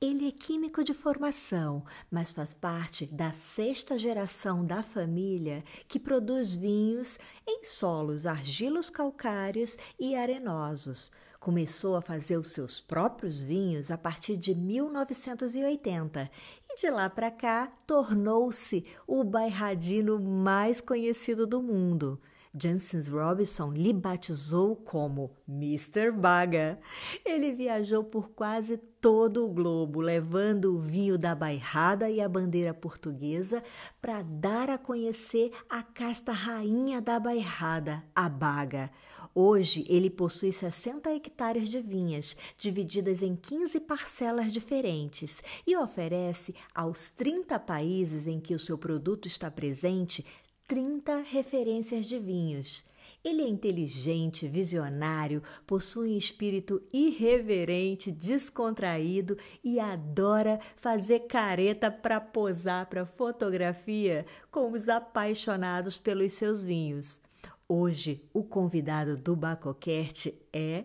Ele é químico de formação, mas faz parte da sexta geração da família que produz vinhos em solos argilos calcários e arenosos. Começou a fazer os seus próprios vinhos a partir de 1980 e de lá para cá tornou-se o bairradino mais conhecido do mundo. Jansen Robinson lhe batizou como Mr. Baga. Ele viajou por quase todo o globo, levando o vinho da bairrada e a bandeira portuguesa para dar a conhecer a casta rainha da bairrada, a Baga. Hoje ele possui 60 hectares de vinhas, divididas em 15 parcelas diferentes, e oferece aos 30 países em que o seu produto está presente 30 referências de vinhos. Ele é inteligente, visionário, possui um espírito irreverente, descontraído e adora fazer careta para posar para fotografia com os apaixonados pelos seus vinhos. Hoje, o convidado do Bacoquerte é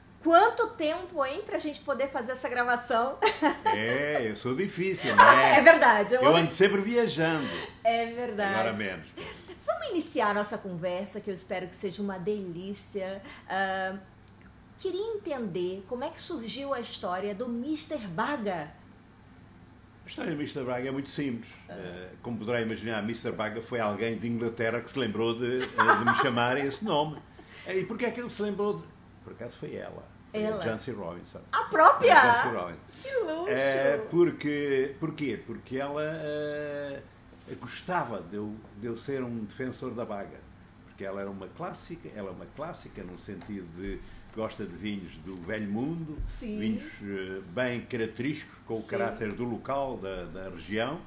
Quanto tempo, hein, pra gente poder fazer essa gravação? É, eu sou difícil, né? é verdade. Eu, eu ando sempre viajando. É verdade. Agora menos. Vamos iniciar a nossa conversa, que eu espero que seja uma delícia. Uh, queria entender como é que surgiu a história do Mr. Baga. A história do Mr. Baga é muito simples. Uh, como poderá imaginar, Mr. Baga foi alguém de Inglaterra que se lembrou de, de me chamar esse nome. E porquê é que ele se lembrou de por acaso foi ela. Ela. A Jancy Robinson. A própria? A Jancy Robinson. Que luxo! É, porque, porquê? Porque ela uh, gostava de eu, de eu ser um defensor da baga. Porque ela era uma clássica, ela é uma clássica no sentido de gosta de vinhos do velho mundo, Sim. vinhos uh, bem característicos, com o Sim. caráter do local, da, da região.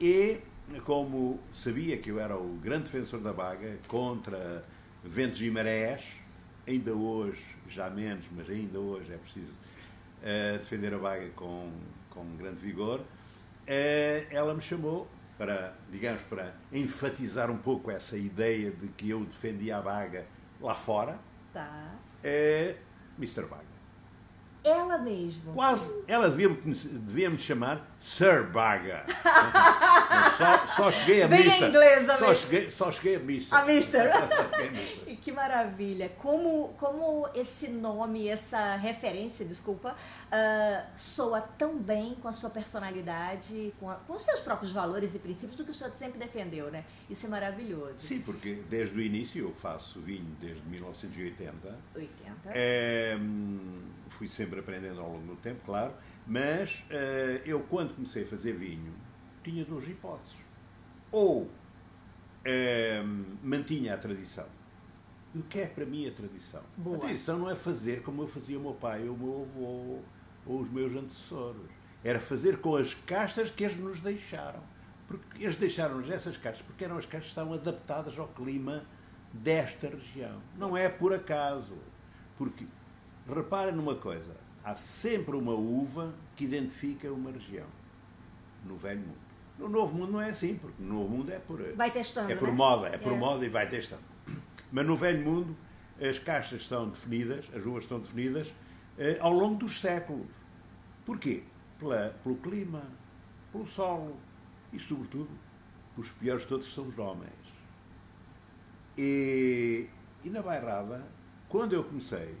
E como sabia que eu era o grande defensor da baga contra ventos e marés, ainda hoje, já menos, mas ainda hoje é preciso uh, defender a vaga com, com grande vigor, uh, ela me chamou para, digamos, para enfatizar um pouco essa ideia de que eu defendia a vaga lá fora. Tá. Uh, eh, Mr. Vaga. Ela mesmo. Quase. Ela devia-me devia -me chamar Sir Baga. só, só cheguei a Bem missa. inglesa só cheguei, só cheguei a missa. A mister. que maravilha. Como, como esse nome, essa referência, desculpa, uh, soa tão bem com a sua personalidade, com, a, com os seus próprios valores e princípios do que o senhor sempre defendeu, né? Isso é maravilhoso. Sim, porque desde o início eu faço vinho desde 1980. 80. É, fui sempre aprendendo ao longo do tempo, claro, mas uh, eu quando comecei a fazer vinho tinha duas hipóteses. Ou uh, mantinha a tradição. E o que é para mim a tradição? Boa. A tradição não é fazer como eu fazia o meu pai, o meu avô ou os meus antecessores. Era fazer com as castas que eles nos deixaram. Porque eles deixaram-nos essas castas porque eram as castas que estavam adaptadas ao clima desta região. Não é por acaso. Porque Repara numa coisa: há sempre uma uva que identifica uma região no velho mundo. No novo mundo não é assim, porque no novo mundo é por vai testando, é por né? moda, é por é. moda e vai testando. Mas no velho mundo as caixas estão definidas, as uvas estão definidas eh, ao longo dos séculos. Porquê? Pela, pelo clima, pelo solo e sobretudo pelos piores de todos são os homens. E, e na bairrada, quando eu comecei,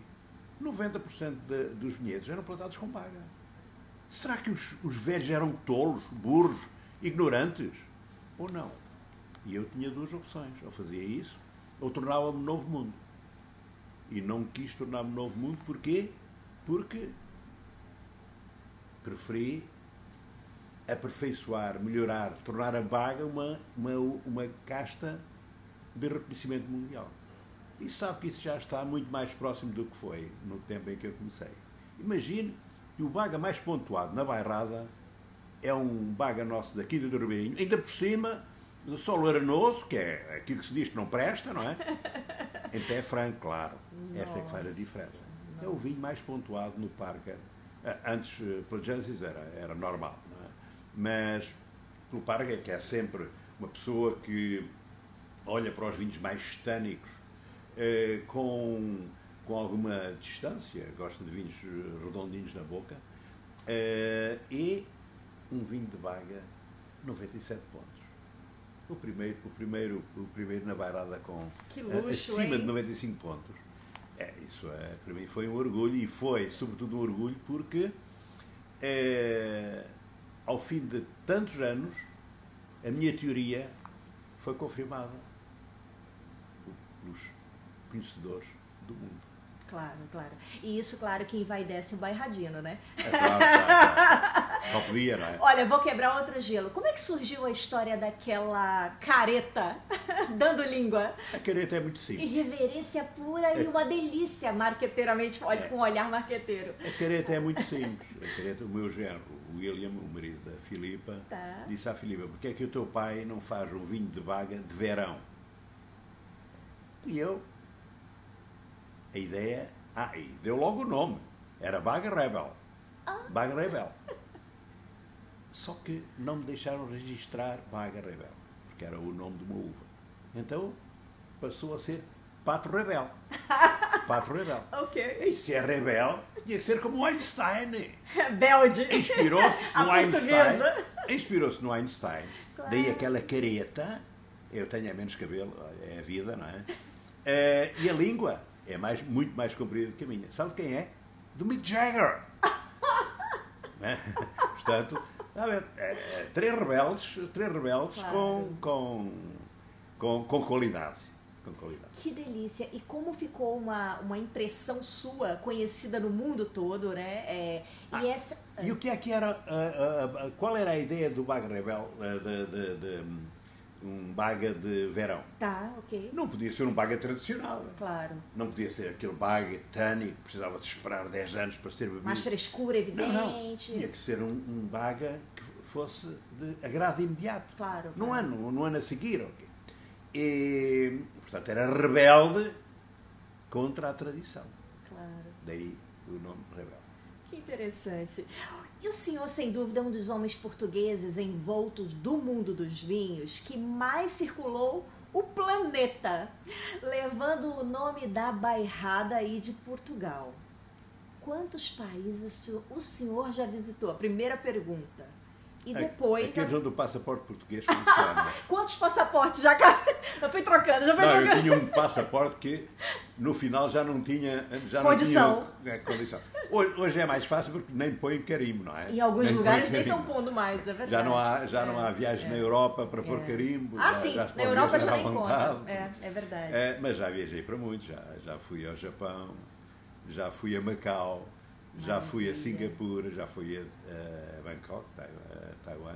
90% de, dos vinhedos eram plantados com paga. Será que os, os velhos eram tolos, burros, ignorantes? Ou não? E eu tinha duas opções. Ou fazia isso, ou tornava-me novo mundo. E não quis tornar-me novo mundo, porquê? Porque preferi aperfeiçoar, melhorar, tornar a vaga uma, uma, uma casta de reconhecimento mundial. E sabe que isso já está muito mais próximo do que foi no tempo em que eu comecei. Imagine que o baga mais pontuado na bairrada é um baga nosso daqui do Urbinho, ainda por cima do solo arenoso, que é aquilo que se diz que não presta, não é? Em pé franco, claro. Nossa. Essa é que faz a diferença. Nossa. É o vinho mais pontuado no Parker. Antes, eh, pela Genesis, era, era normal, não é? Mas pelo Parker, que é sempre uma pessoa que olha para os vinhos mais tânicos eh, com, com alguma distância, gosta de vinhos redondinhos na boca, eh, e um vinho de Baga, 97 pontos. O primeiro, o primeiro, o primeiro na bairrada com luxo, acima hein? de 95 pontos. É, isso é, para mim foi um orgulho e foi, sobretudo, um orgulho porque é, ao fim de tantos anos a minha teoria foi confirmada conhecedores do mundo. Claro, claro. E isso, claro, que envaidece o bairradino, né? É claro, claro. Só podia, não é? Olha, vou quebrar outro gelo. Como é que surgiu a história daquela careta dando língua? A careta é muito simples. Irreverência pura e uma delícia, marqueteiramente, olha, é. com um olhar marqueteiro. A careta é muito simples. A careta, o meu genro, o William, o marido da Filipa, tá. disse à Filipa, porque é que o teu pai não faz um vinho de vaga de verão? E eu a ideia. Ah, e deu logo o nome. Era Baga Rebel. Ah. Baga Rebel. Só que não me deixaram registrar Baga Rebel, porque era o nome de uma uva. Então passou a ser Pato Rebel. Pato Rebel. ok. E se é rebel, tinha que ser como Einstein. Belde. Inspirou-se no Einstein. Inspirou-se no Einstein. Claro. Daí aquela careta. Eu tenho menos cabelo, é a vida, não é? Uh, e a língua é mais, muito mais comprida que a minha. Sabe quem é? Do Mick Jagger. é? Portanto, é, é, três rebeldes, três rebeldes Claro. com, com, com, com qualidade. Que delícia! E como ficou uma, uma impressão sua, conhecida no mundo todo, né? É, e essa. E o que é que era, ah, ah, ah, qual era a ideia do Baga Rebel, ah, de, de- de, um baga de verão? Tá, ok. Não podia ser um baga tradicional. Claro. Não podia ser aquele baga tânico, que precisava de esperar 10 anos para ser bebido. Mais frescura, Não, não. evidente. Tinha que ser um, um baga que fosse de agrado imediato. Claro. No claro. ano, no ano a seguir. ok. E, portanto, era rebelde contra a tradição. Claro. Daí o nome rebelde. Que interessante. E o senhor, sem dúvida, é um dos homens portugueses envoltos do mundo dos vinhos que mais circulou o planeta, levando o nome da bairrada aí de Portugal. Quantos países o senhor- já visitou? A primeira pergunta. E depois. Aqui é as- onde o passaporte português funciona. Quantos passaportes já. ca- Já fui trocando, já fui Não, eu trocando. tinha um passaporte que no final já não tinha, já Condição. não tinha é, condição. Hoje, hoje é mais fácil porque nem põe carimbo, não é? Em alguns Nem lugares nem estão pondo mais, é verdade. Já não há, já É, não há viagem é. na Europa para pôr É. carimbo. Ah, já, sim, já na Europa já nem conta. É, é verdade. É, mas já viajei para muitos, já, já fui ao Japão, já fui a Macau, já fui a Maravilha. Singapura, já fui a, a Bangkok, Taiwan, Taiwan,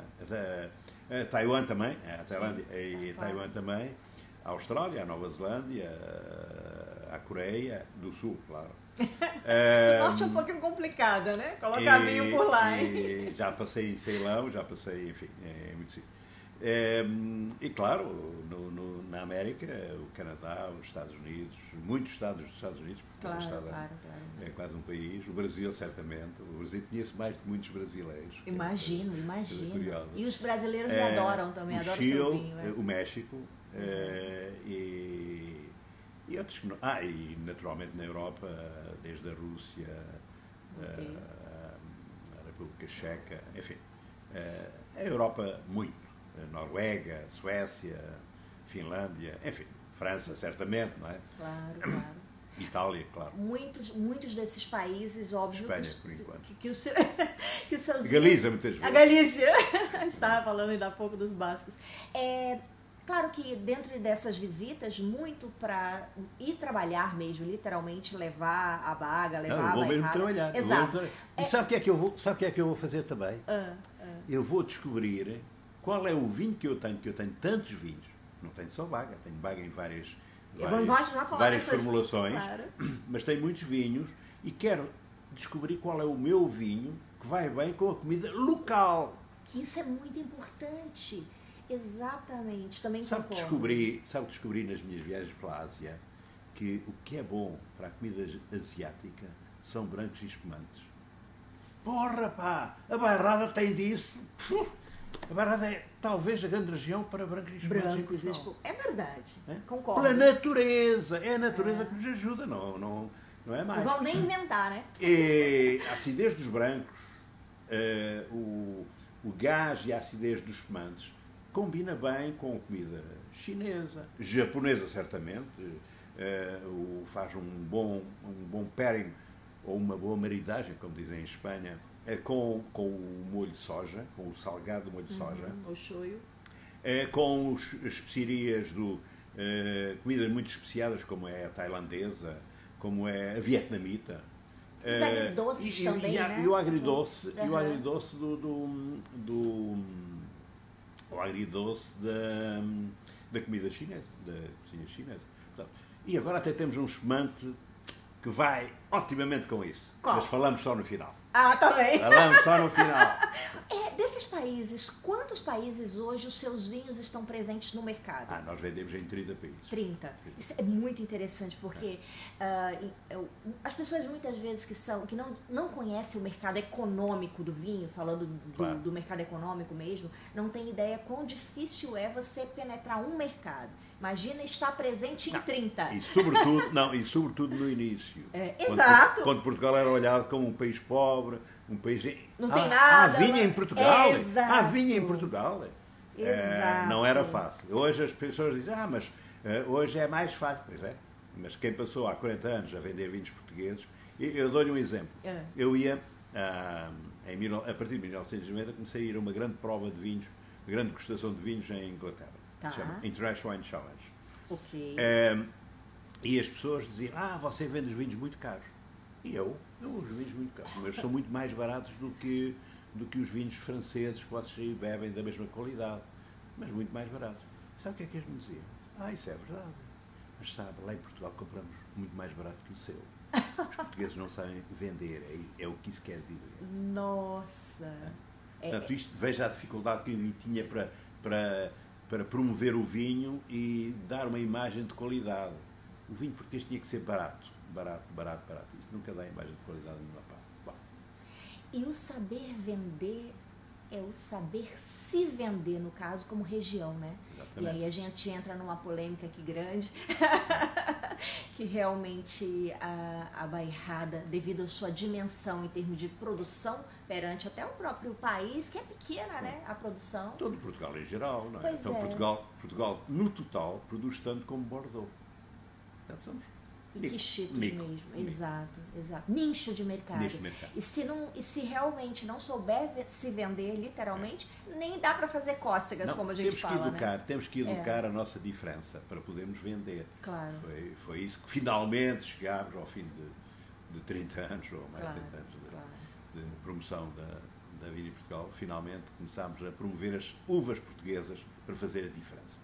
a, a Taiwan também, a Tailândia e Ah. Taiwan também, a Austrália, a Nova Zelândia, a Coreia do Sul, claro. O norte é um pouquinho complicada, né? Colocar vinho por lá, hein? e já passei em Ceilão, já passei, enfim, é muito simples. É, e claro, no- no- na América, o Canadá, os Estados Unidos, muitos estados dos Estados Unidos, porque cada Claro, estado é- claro, claro. é quase um país, o Brasil certamente, o Brasil conhece mais de muitos brasileiros. Imagino, Coisa imagino. E os brasileiros É, adoram também, o adoram Chile, seu vinho. é. o México eh, e, e outros que não. Ah, e naturalmente na Europa, desde a Rússia, Ok. eh, a República Checa, enfim. eh, a Europa muito. A Noruega, Suécia, Finlândia, enfim. França, certamente, não é? Claro, claro. Itália, claro. Muitos, muitos desses países, óbvio. Espanha, que, por enquanto. Que, que, o seu- que os seus Galiza, muitas A vezes. Galícia. Estava falando ainda há pouco dos bascos. É, claro que dentro dessas visitas, muito para ir trabalhar mesmo, literalmente levar a baga, levar Não, eu a vou mesmo bairrada. trabalhar. vou Exato. mesmo tra- E sabe o que é que eu vou, sabe o que é que eu vou fazer também? Ah, ah, eu vou descobrir qual é o vinho que eu tenho, que eu tenho tantos vinhos, não tenho só baga, tenho baga em várias, várias, várias formulações, claro. mas tenho muitos vinhos e quero descobrir qual é o meu vinho que vai bem com a comida local. Que isso é muito importante. Exatamente, também sabe concordo. Descobri, sabe descobrir nas minhas viagens pela Ásia que o que é bom para a comida asiática são brancos e espumantes. Porra, pá! A Bairrada tem disso. A Bairrada é talvez a grande região para brancos e espumantes. Brancos e espumantes. É verdade. É? Concordo. Pela natureza. É a natureza é. que nos ajuda, não, não, não é mais. Não vão nem inventar, né? E a acidez dos brancos, uh, o, o gás e a acidez dos espumantes combina bem com comida chinesa, japonesa certamente, uh, faz um bom, um bom pairing ou uma boa maridagem, como dizem em Espanha, uh, com, com o molho de soja, com o salgado molho de soja. Uhum, o shoyu. Uh, com os, as especiarias do comidas muito especiadas, como é a tailandesa, como é a vietnamita. Os agridoces e, também, e, né? E o agridoce, uhum. e o agridoce do, do, do o agridoce da, da comida chinesa, da cozinha chinesa. Portanto, e agora até temos um espumante que vai otimamente com isso. Qual? Mas falamos só no final. Ah, também. Tá Falamos só no final. É, desses países, quantos países hoje os seus vinhos estão presentes no mercado? Ah, nós vendemos em 30 países. 30. Isso é muito interessante, porque uh, as pessoas muitas vezes que são que não, não conhecem o mercado econômico do vinho, falando do, claro. do mercado econômico mesmo, não tem ideia quão difícil é você penetrar um mercado. Imagina estar presente em não, 30. E sobretudo, não, e sobretudo no início. É, quando, exato. Quando Portugal era olhado como um país pobre, um país. Não tem nada. Há vinha mas... em Portugal. Exato. Há vinha em Portugal. É, Exato. não era fácil. Hoje as pessoas dizem, ah, mas uh, hoje é mais fácil. Pois é. Mas quem passou há 40 anos a vender vinhos portugueses, eu, eu dou-lhe um exemplo. É. Eu ia, uh, em, a partir de 1990, comecei a ir a uma grande prova de vinhos, uma grande degustação de vinhos em Inglaterra. Tá. Chama International Wine Challenge. Ok. Uh, e as pessoas diziam, ah, você vende os vinhos muito caros. E eu, eu os vinhos muito caros, mas são muito mais baratos do que, do que os vinhos franceses que vocês bebem da mesma qualidade, mas muito mais baratos. Sabe o que é que eles me diziam? Ah, isso é verdade. Mas sabe, lá em Portugal compramos muito mais barato que o seu. Os portugueses não sabem vender, é, é o que isso quer dizer. Nossa! É, Portanto, isto, veja a dificuldade que eu tinha para, para, para promover o vinho e dar uma imagem de qualidade. O vinho português tinha que ser barato barato, barato, barato. Isso nunca dá imagem de qualidade nenhuma parte. Bom. E o saber vender é o saber se vender, no caso, como região, né? Exatamente. E aí a gente entra numa polêmica aqui grande, que realmente a, a Bairrada, devido à sua dimensão em termos de produção, perante até o próprio país, que é pequena, né? A produção. Todo Portugal em geral, não é? Pois então é. Portugal, Portugal, no total, produz tanto como Bordeaux. Então, somos Nichitos mesmo, exato, exato. Nicho de mercado. Nicho de mercado. E se, não, e se realmente não souber se vender, literalmente, é. nem dá para fazer cócegas, não, como a gente temos fala. Que educar, né? Temos que educar é. a nossa diferença para podermos vender. Claro. Foi, foi isso que finalmente chegámos ao fim de, de 30 anos, ou mais claro, de 30 anos de, claro. de promoção da, da Vini Portugal. Finalmente começámos a promover as uvas portuguesas para fazer a diferença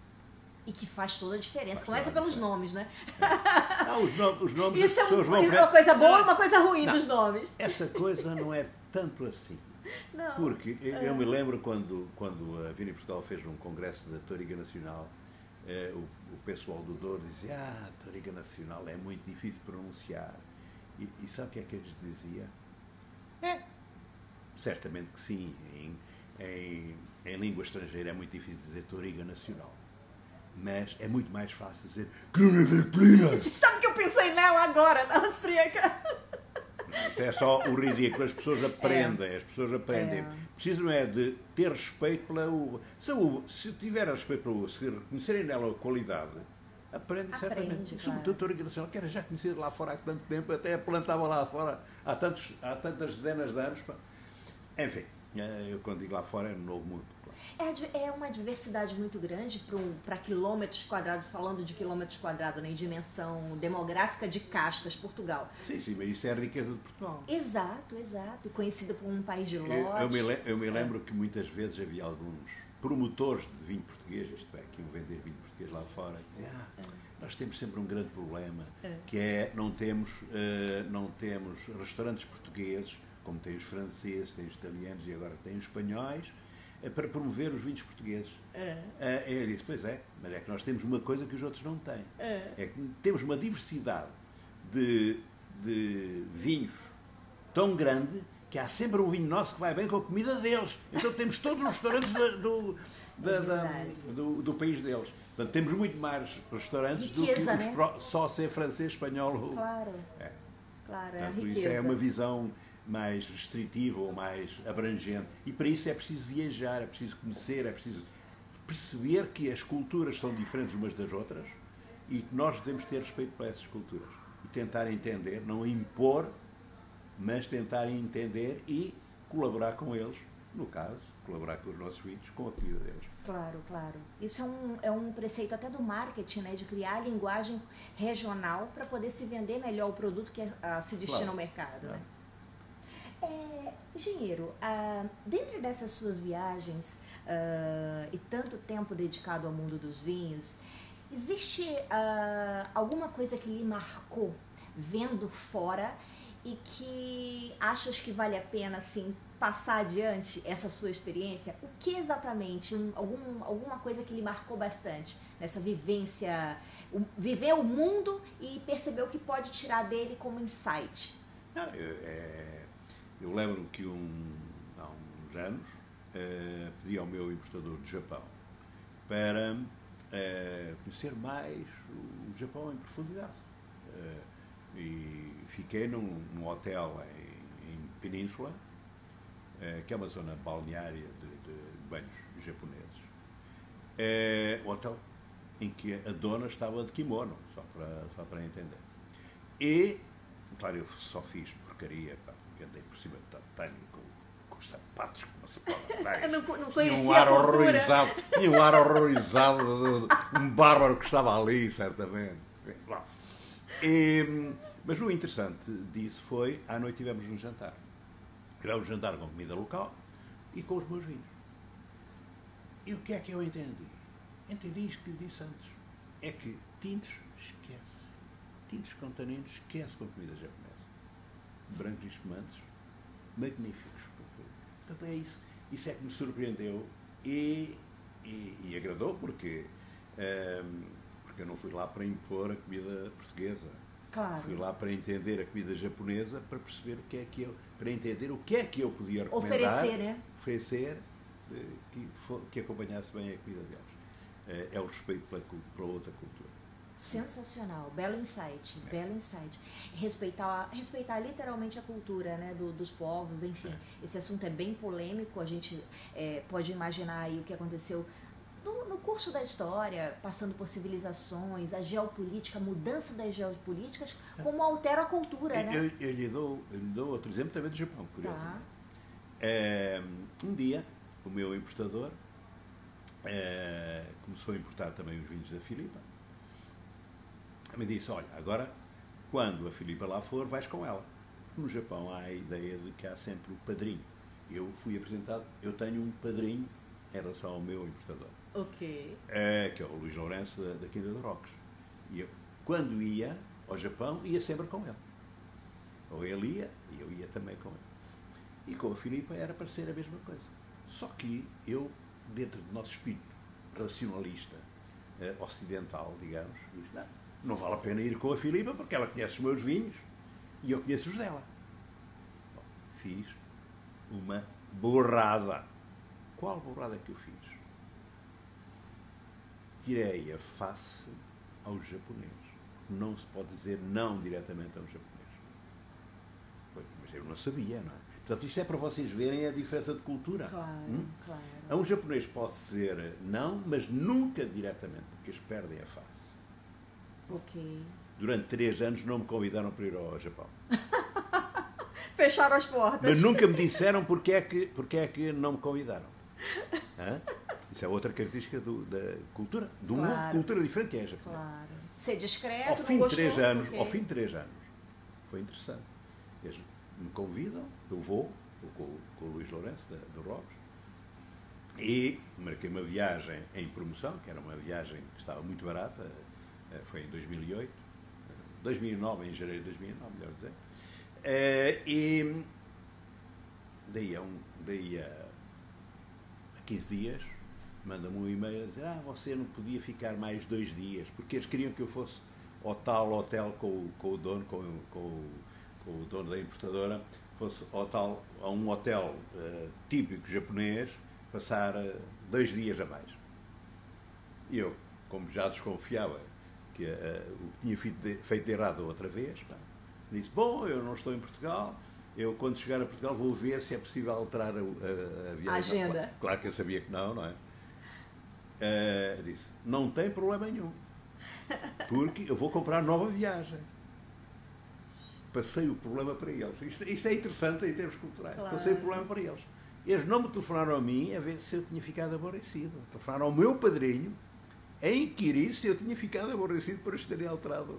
e que faz toda a diferença. Começa pelos nomes, né? Não, os, os nomes Isso é um, uma coisa boa e uma coisa ruim não, dos nomes. Essa coisa não é tanto assim. Não. Porque eu me lembro quando, quando a Vini Portugal fez um congresso da Toriga Nacional, eh, o, o, pessoal do Douro dizia, ah, Toriga Nacional é muito difícil pronunciar. E, e sabe o que é que eles diziam? É. Certamente que sim. Em, em, em língua estrangeira é muito difícil dizer Toriga Nacional mas é muito mais fácil dizer. Você sabe que eu pensei nela agora, na austríaca. É só o ridículo, as pessoas aprendem, é. as pessoas aprendem. É. Precisam é de ter respeito pela uva. Se, a uva, se tiver respeito pela uva, se reconhecerem nela a qualidade, aprendem Aprende, certamente. Claro. Sobretudo a Toriga Nacional, que era já conhecida lá fora há tanto tempo, até plantava lá fora há, tantos, há tantas dezenas de anos. Enfim, eh, eu quando digo lá fora é no Novo Mundo. É, é uma diversidade muito grande para quilômetros quadrados, falando de quilômetros quadrados, né, em dimensão demográfica de castas, Portugal. Sim, sim, mas isso é a riqueza de Portugal. Exato, exato. Conhecida por um país de lote. Eu, eu, me, eu me lembro é. que muitas vezes havia alguns promotores de vinho português, isto é, que iam vender vinho português lá fora, dizem, ah, nós temos sempre um grande problema, que é não temos, uh, não temos restaurantes portugueses, como tem os franceses, tem os italianos e agora tem os espanhóis, para promover os vinhos portugueses. É. Uh, eu disse, pois é, mas é que nós temos uma coisa que os outros não têm. É, é que temos uma diversidade de, de vinhos tão grande que há sempre um vinho nosso que vai bem com a comida deles. Então temos todos os restaurantes do, da, da, do, do, país deles. Portanto, temos muito mais restaurantes riqueza, do que né? só ser francês, espanhol. Claro. É. Claro, é Portanto, Isso é uma visão mais restritiva ou mais abrangente. E para isso é preciso viajar, é preciso conhecer, é preciso perceber que as culturas são diferentes umas das outras e que nós devemos ter respeito para essas culturas e tentar entender, não impor mas tentar entender e colaborar com eles, no caso, colaborar com os nossos filhos, com a comida deles. Claro, claro. Isso é um, é um preceito até do marketing, né, de criar linguagem regional para poder se vender melhor o produto que uh, se destina claro. ao mercado. Né? É, engenheiro, uh, dentro dessas suas viagens uh, e tanto tempo dedicado ao mundo dos vinhos, existe uh, alguma coisa que lhe marcou vendo fora e que achas que vale a pena assim passar adiante essa sua experiência? O que exatamente, algum, alguma coisa que lhe marcou bastante nessa vivência, o, viver o mundo e perceber o que pode tirar dele como insight? Não, eu, é, eu lembro que um, há uns anos é, pedi ao meu importador do Japão para é, conhecer mais o Japão em profundidade. É, e fiquei num, num hotel em, em Península, que é uma zona balneária de, de banhos japoneses. É, hotel em que a dona estava de kimono, só para, só para entender. E, claro, eu só fiz porcaria, pá, andei por cima de tatame com, com os sapatos, com uma sapato não, não tinha um ar horrorizado, tinha um ar horrorizado de, de, um bárbaro que estava ali, certamente. E, mas o interessante disso foi, à noite tivemos um jantar. Tivemos um jantar com comida local e com os meus vinhos. E o que é que eu entendi? Entendi isto que lhe disse antes. É que tintos esquece. Tintos com taninos esquece com comida japonesa. Brancos e espumantes, magníficos. Portanto, é isso. Isso é que me surpreendeu e, e, e agradou porque, um, ehm, porque eu não fui lá para impor a comida portuguesa Claro. Fui lá para entender a comida japonesa, para perceber o que é que eu, para entender o que é que eu podia recomendar, oferecer, né? oferecer eh, que, que acompanhasse bem a comida deles. Eh, é o respeito pela, para outra cultura. Sensacional, belo insight, é. belo insight. Respeitar, respeitar literalmente a cultura né, do, dos povos, enfim. É. Esse assunto é bem polêmico, a gente é, pode imaginar aí o que aconteceu no, no, curso da história, passando por civilizações, a geopolítica, a mudança das geopolíticas, como altera a cultura, eu, né? Eu, eu, lhe dou, eu lhe dou outro exemplo também do Japão, curiosamente. Tá. É, um dia, o meu importador é, começou a importar também os vinhos da Filipa. Me disse, olha, agora, quando a Filipa lá for, vais com ela. No Japão há a ideia de que há sempre o padrinho. Eu fui apresentado, eu tenho um padrinho em relação ao meu importador. Ok. É, que é o Luís Lourenço da, da Quinta de Rocos. E eu, quando ia ao Japão, ia sempre com ele. Ou ele ia, e eu ia também com ele. E com a Filipa era para ser a mesma coisa. Só que eu, dentro do nosso espírito racionalista, eh, ocidental, digamos, disse, não, não vale a pena ir com a Filipa porque ela conhece os meus vinhos e eu conheço os dela. Bom, fiz uma borrada. Qual borrada que eu fiz? tirei a face aos japoneses. Não se pode dizer não diretamente aos japoneses. Mas eu não sabia, não é? Portanto, isto é para vocês verem a diferença de cultura. Claro, hum? claro. A um japonês pode ser não, mas nunca diretamente, porque eles perdem a face. Ok. Durante três anos não me convidaram para ir ao Japão. Fecharam as portas. Mas nunca me disseram porque é que, porque é que não me convidaram. Hã? Isso é outra característica do, da cultura, de uma claro. cultura diferente que é a japonesa. Claro. Ser discreto, ao fim de três anos, porque... Ao fim de três anos, foi interessante. Eles me convidam, eu vou, vou com, com o Luís Lourenço, da, do Robes, E marquei uma viagem em promoção, que era uma viagem que estava muito barata, foi em 2008, 2009, em janeiro de 2009, melhor dizer. Eh, e daí a, um, daí a 15 dias, manda-me um e-mail a dizer: Ah, você não podia ficar mais dois dias, porque eles queriam que eu fosse ao tal hotel com, com o dono, com, com, com, o dono da importadora, fosse ao tal, a um hotel uh, típico japonês, passar dois dias a mais. E eu, como já desconfiava que uh, o que tinha feito de, feito de errado outra vez, pá, disse: Bom, eu não estou em Portugal, eu quando chegar a Portugal vou ver se é possível alterar a, a, a viagem. A agenda. Claro, claro, que eu sabia que não, não é? Uh, disse, não tem problema nenhum, porque eu vou comprar nova viagem. Passei o problema para eles. Isto, isto é interessante em termos culturais. Claro. Passei o problema para eles. Eles não me telefonaram a mim a ver se eu tinha ficado aborrecido. Telefonaram ao meu padrinho a inquirir se eu tinha ficado aborrecido por eles terem alterado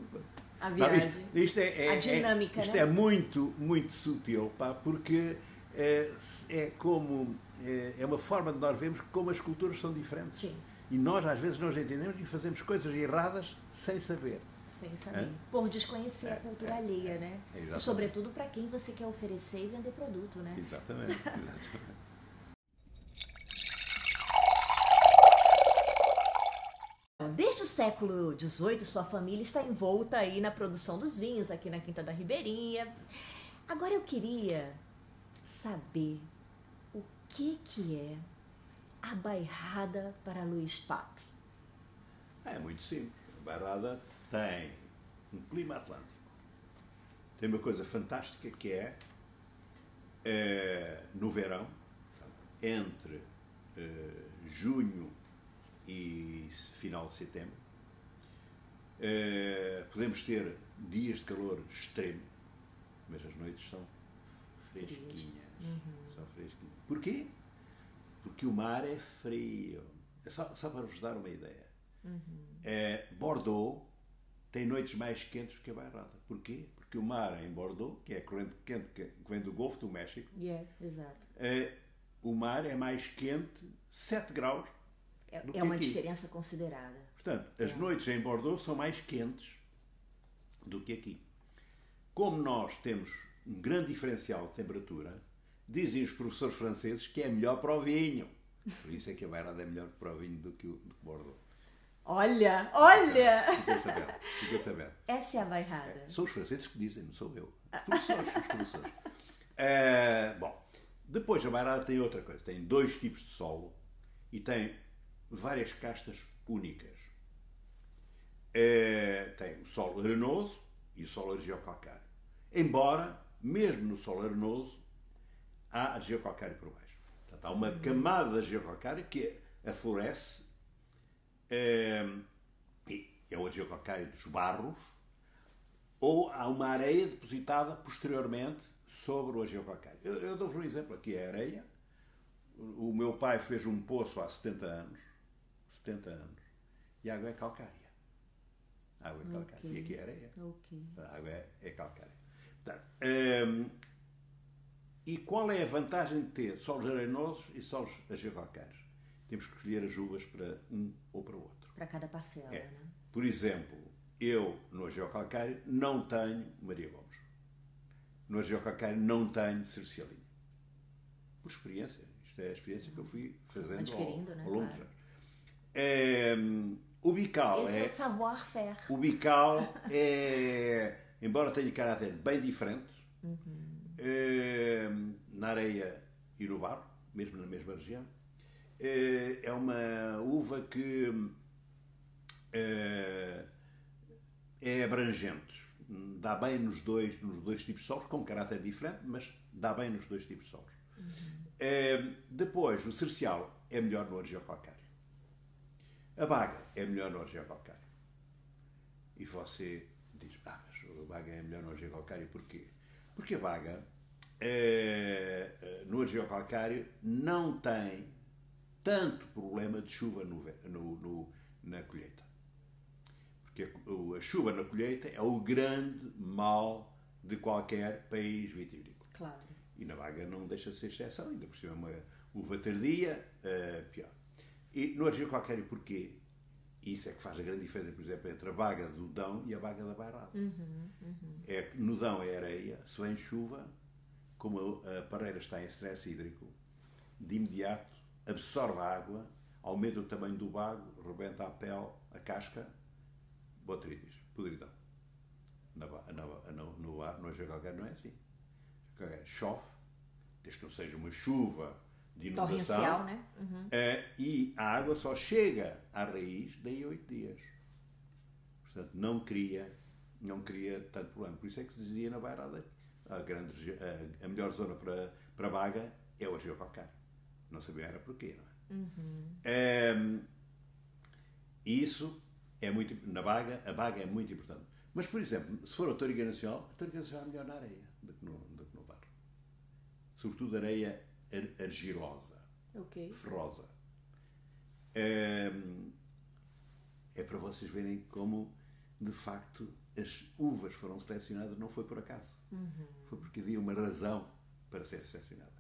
a viagem. Não, isto, isto é, é, a dinâmica, é, isto né? é muito, muito sutil, pá, porque é, é como é, é, uma forma de nós vermos como as culturas são diferentes. Sim. E nós às vezes nós entendemos e fazemos coisas erradas sem saber. Sem saber. É? Por desconhecer a é, cultura alheia, né? E sobretudo para quem você quer oferecer e vender produto, né? Exatamente. exatamente. Desde o século XVIII, sua família está envolta aí na produção dos vinhos aqui na Quinta da Ribeirinha. Agora eu queria saber o que que é a bairrada para Luiz Pato. É muito simples. A bairrada tem um clima atlântico. Tem uma coisa fantástica que é, é no verão, entre é, junho e final de setembro. Uh, podemos ter dias de calor extremo, mas as noites são fresquinhas. Uhum. São fresquinhas. Porquê? Porque o mar é frio. É só, só para vos dar uma ideia. Uhum. Uh, Bordeaux tem noites mais quentes que a Bairrada. Porquê? Porque o mar em Bordeaux, que é a corrente quente que vem do Golfo do México, yeah, exato. Uh, o mar é mais quente 7 graus é, é uma diferença considerada. Portanto, as é. noites em Bordeaux são mais quentes do que aqui. Como nós temos um grande diferencial de temperatura, dizem os professores franceses que é melhor para o vinho. Por isso é que a Bairrada é melhor para o vinho do que, o, do que Bordeaux. Olha, olha! Fica sabendo, fica sabendo. Essa é a bairrada. É, são os franceses que dizem, não sou eu. Os professores, os professores. É, bom, depois a bairrada tem outra coisa. Tem dois tipos de solo e tem várias castas únicas. É, tem o solo arenoso e o solo argiocalcário. Embora, mesmo no solo arenoso, há argiocalcário por baixo. Portanto, há uma camada de argiocalcário que aflorece é, é o argiocalcário dos barros ou há uma areia depositada posteriormente sobre o argiocalcário. Eu, eu dou-vos um exemplo aqui, é a areia. O meu pai fez um poço há 70 anos 70 anos. E a água é calcária. A água é calcária. Okay. E aqui é areia. Okay. A água é, é calcária. Portanto, hum, e qual é a vantagem de ter solos arenosos e solos geocalcários? Temos que escolher as uvas para um ou para o outro. Para cada parcela, é. né? Por exemplo, eu no geocalcário não tenho Maria Gomes. No geocalcário não tenho Cercialinho. Por experiência. Isto é a experiência que eu fui fazendo ao, né? ao longo dos anos. É, o bical Esse é, é savoir-faire. O bical é, embora tenha caráter bem diferente, uhum. é, na areia e no barro, mesmo na mesma região, é, é uma uva que é, é abrangente, dá bem nos dois, nos dois tipos de solos, com caráter diferente, mas dá bem nos dois tipos de solos. Uhum. É, depois, o cercial é melhor no argiocalcário. A baga é melhor no argiocalcário. E você diz, ah, mas a baga é melhor no argiocalcário porquê? Porque a baga é, no argiocalcário não tem tanto problema de chuva no, no, no, na colheita. Porque a, a, chuva na colheita é o grande mal de qualquer país vitícola. Claro. E na Baga não deixa de ser exceção, ainda por cima é uma uva tardia, uh, pior. E no Argel Calcário, porquê? Isso é que faz a grande diferença, por exemplo, entre a vaga do Dão e a vaga da Bairrada. Uhum, uhum. É que no Dão é areia, se vem chuva, como a, a pareira está em stress hídrico, de imediato absorve a água, aumenta o tamanho do bago, rebenta a pele, a casca, botritis, podridão. Na, na, no, no, Calcário não é assim. Chove, desde que não seja uma chuva de inundação. né? Uhum. Uh, e a água só chega à raiz daí a oito dias. Portanto, não cria, não cria tanto problema. Por isso é que se dizia na Bairrada a, grande, a, a melhor zona para, para vaga é o Calcário. Não sabia era porquê, não é? Uhum. Um, isso é muito na vaga, a vaga é muito importante. Mas, por exemplo, se for a Toriga Nacional, a Toriga Nacional é melhor na areia do que no, do que no barro. Sobretudo areia argilosa, okay. ferrosa. É, é para vocês verem como, de facto, as uvas foram selecionadas, não foi por acaso. Uhum. Foi porque havia uma razão para ser selecionada.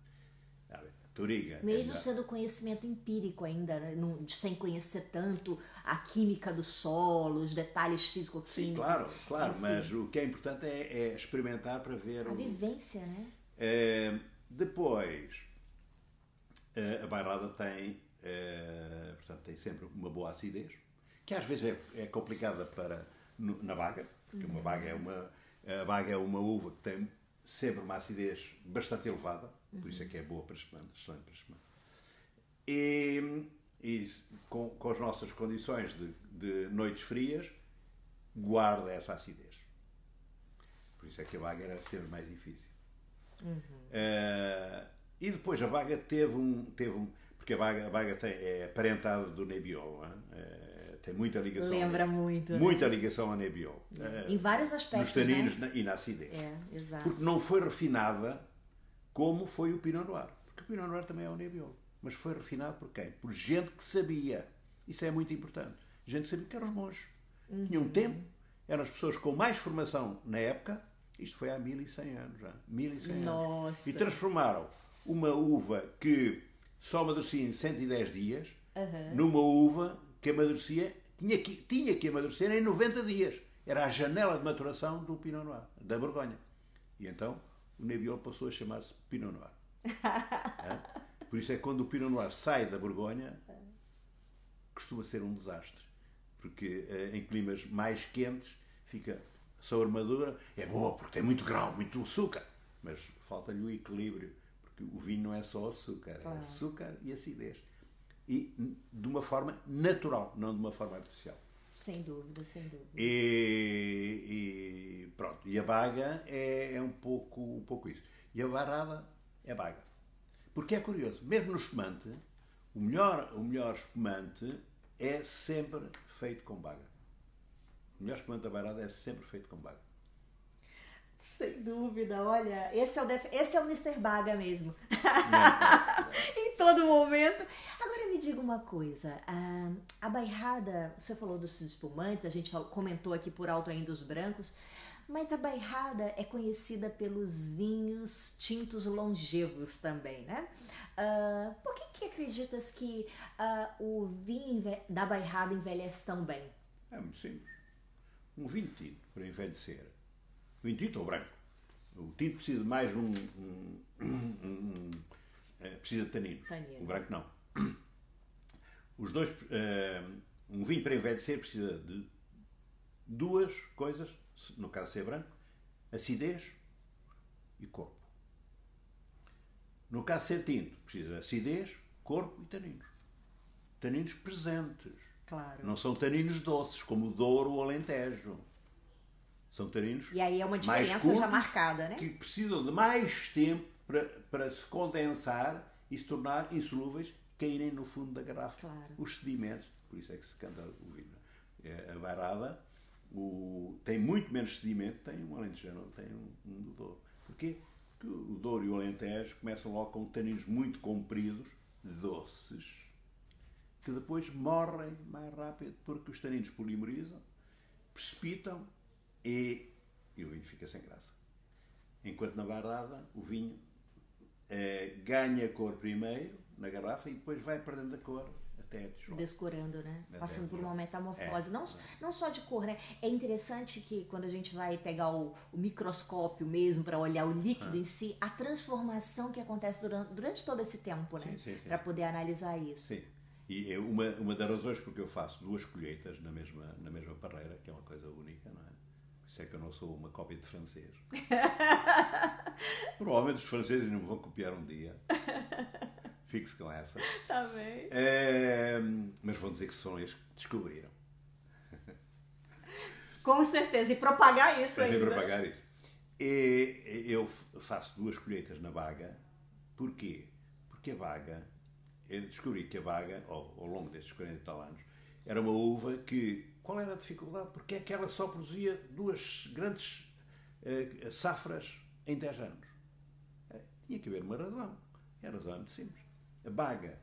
Toriga. Mesmo é sendo conhecimento empírico ainda, né? sem conhecer tanto a química do solo, os detalhes físico-químicos. Sim, claro, claro, Enfim. mas o que é importante é, é experimentar para ver. A o... vivência, né? É, depois, a bairrada tem, uh, portanto, tem sempre uma boa acidez, que às vezes é, é complicada para, na baga, porque uma baga é uma, a baga é uma uva que tem sempre uma acidez bastante elevada, por isso é que é boa para espumante, excelente para espumante. E, e com, com as nossas condições de, de noites frias, guarda essa acidez. Por isso é que a baga era sempre mais difícil. Uhum. Uh, e depois a Baga teve um. Teve um porque a Baga, a Baga tem, é parentada do Nebbiolo, é, tem muita ligação. Lembra muito. Muita né? ligação a Nebbiolo. Em vários aspectos. Nos taninos né? e na acidez. É, exato. Porque não foi refinada como foi o Pinot Noir. Porque o Pinot Noir também é o Nebbiolo. Mas foi refinado por quem? Por gente que sabia. Isso é muito importante. Gente que sabia que eram os monges. Uhum. Tinham tempo, eram as pessoas com mais formação na época. Isto foi há 1100 anos já. 1100 Nossa. anos. E transformaram uma uva que só amadurecia em 110 dias uhum. numa uva que amadurecia, tinha que, tinha que amadurecer em 90 dias. Era a janela de maturação do Pinot Noir, da Borgonha. E então o Nebbiolo passou a chamar-se Pinot Noir. é? Por isso é que quando o Pinot Noir sai da Borgonha, costuma ser um desastre. Porque eh, em climas mais quentes fica sabor madura, é boa porque tem muito grau, muito açúcar, mas falta-lhe o equilíbrio porque o vinho não é só açúcar, é açúcar e acidez. E de uma forma natural, não de uma forma artificial. Sem dúvida, sem dúvida. E, e pronto, e a baga é, é, um, pouco, um pouco isso. E a barrada é baga. Porque é curioso, mesmo no espumante, o melhor, o melhor espumante é sempre feito com baga. O melhor espumante da barrada é sempre feito com baga. Sem dúvida, olha, esse é o, def... esse é o Mr. Baga mesmo. em todo momento. Agora me diga uma coisa, a, a bairrada, você falou dos espumantes, a gente comentou aqui por alto ainda os brancos, mas a bairrada é conhecida pelos vinhos tintos longevos também, né? Uh, por que, que acreditas que uh, o vinho da bairrada envelhece tão bem? É muito simples. Um vinho tinto, para envelhecer, vinho tinto ou branco. O tinto precisa de mais um. um, um, um é, precisa de taninos. Tanino. O branco não. Os dois. Uh, um vinho para envelhecer precisa de duas coisas, no caso ser branco, acidez e corpo. No caso ser tinto, precisa de acidez, corpo e taninos. Taninos presentes. Claro. Não são taninos doces, como o Douro ou o Alentejo. São taninos E aí é uma diferença curtos, já marcada, né? que precisam de mais tempo para, para se condensar e se tornar insolúveis, caírem no fundo da garrafa Claro. os sedimentos. Por isso é que se canta o vinho. É, A bairrada o, tem muito menos sedimento, tem um alentejano, tem um, um do Douro. Porquê? Porque o Douro e o Alentejo começam logo com taninos muito compridos, doces, que depois morrem mais rápido porque os taninos polimerizam, precipitam e, e o vinho fica sem graça. Enquanto na barrada o vinho eh, ganha cor primeiro, na garrafa e depois vai perdendo a cor até. Descorando, né? Até Passando por uma metamorfose. É. Não, não só de cor, né? É interessante que quando a gente vai pegar o, o microscópio mesmo para olhar o líquido Ah. em si, a transformação que acontece durante, durante todo esse tempo, né? Para poder analisar isso. Sim. E é uma, uma das razões porque eu faço duas colheitas na mesma, na mesma parreira, que é uma coisa única, não é? Isso é que eu não sou uma cópia de francês. Provavelmente os franceses não me vão copiar um dia. Fique-se com essa. Tá bem. É, mas vão dizer que são eles que descobriram. Com certeza. E propagar isso Para ainda. propagar isso. E eu faço duas colheitas na baga. Porquê? Porque a baga, eu descobri que a baga, ao, ao longo destes 40 e tal anos, era uma uva que. Qual era a dificuldade? Porque é que ela só produzia duas grandes eh, safras em 10 anos. Eh, Tinha que haver uma razão. E a razão é muito simples. A baga,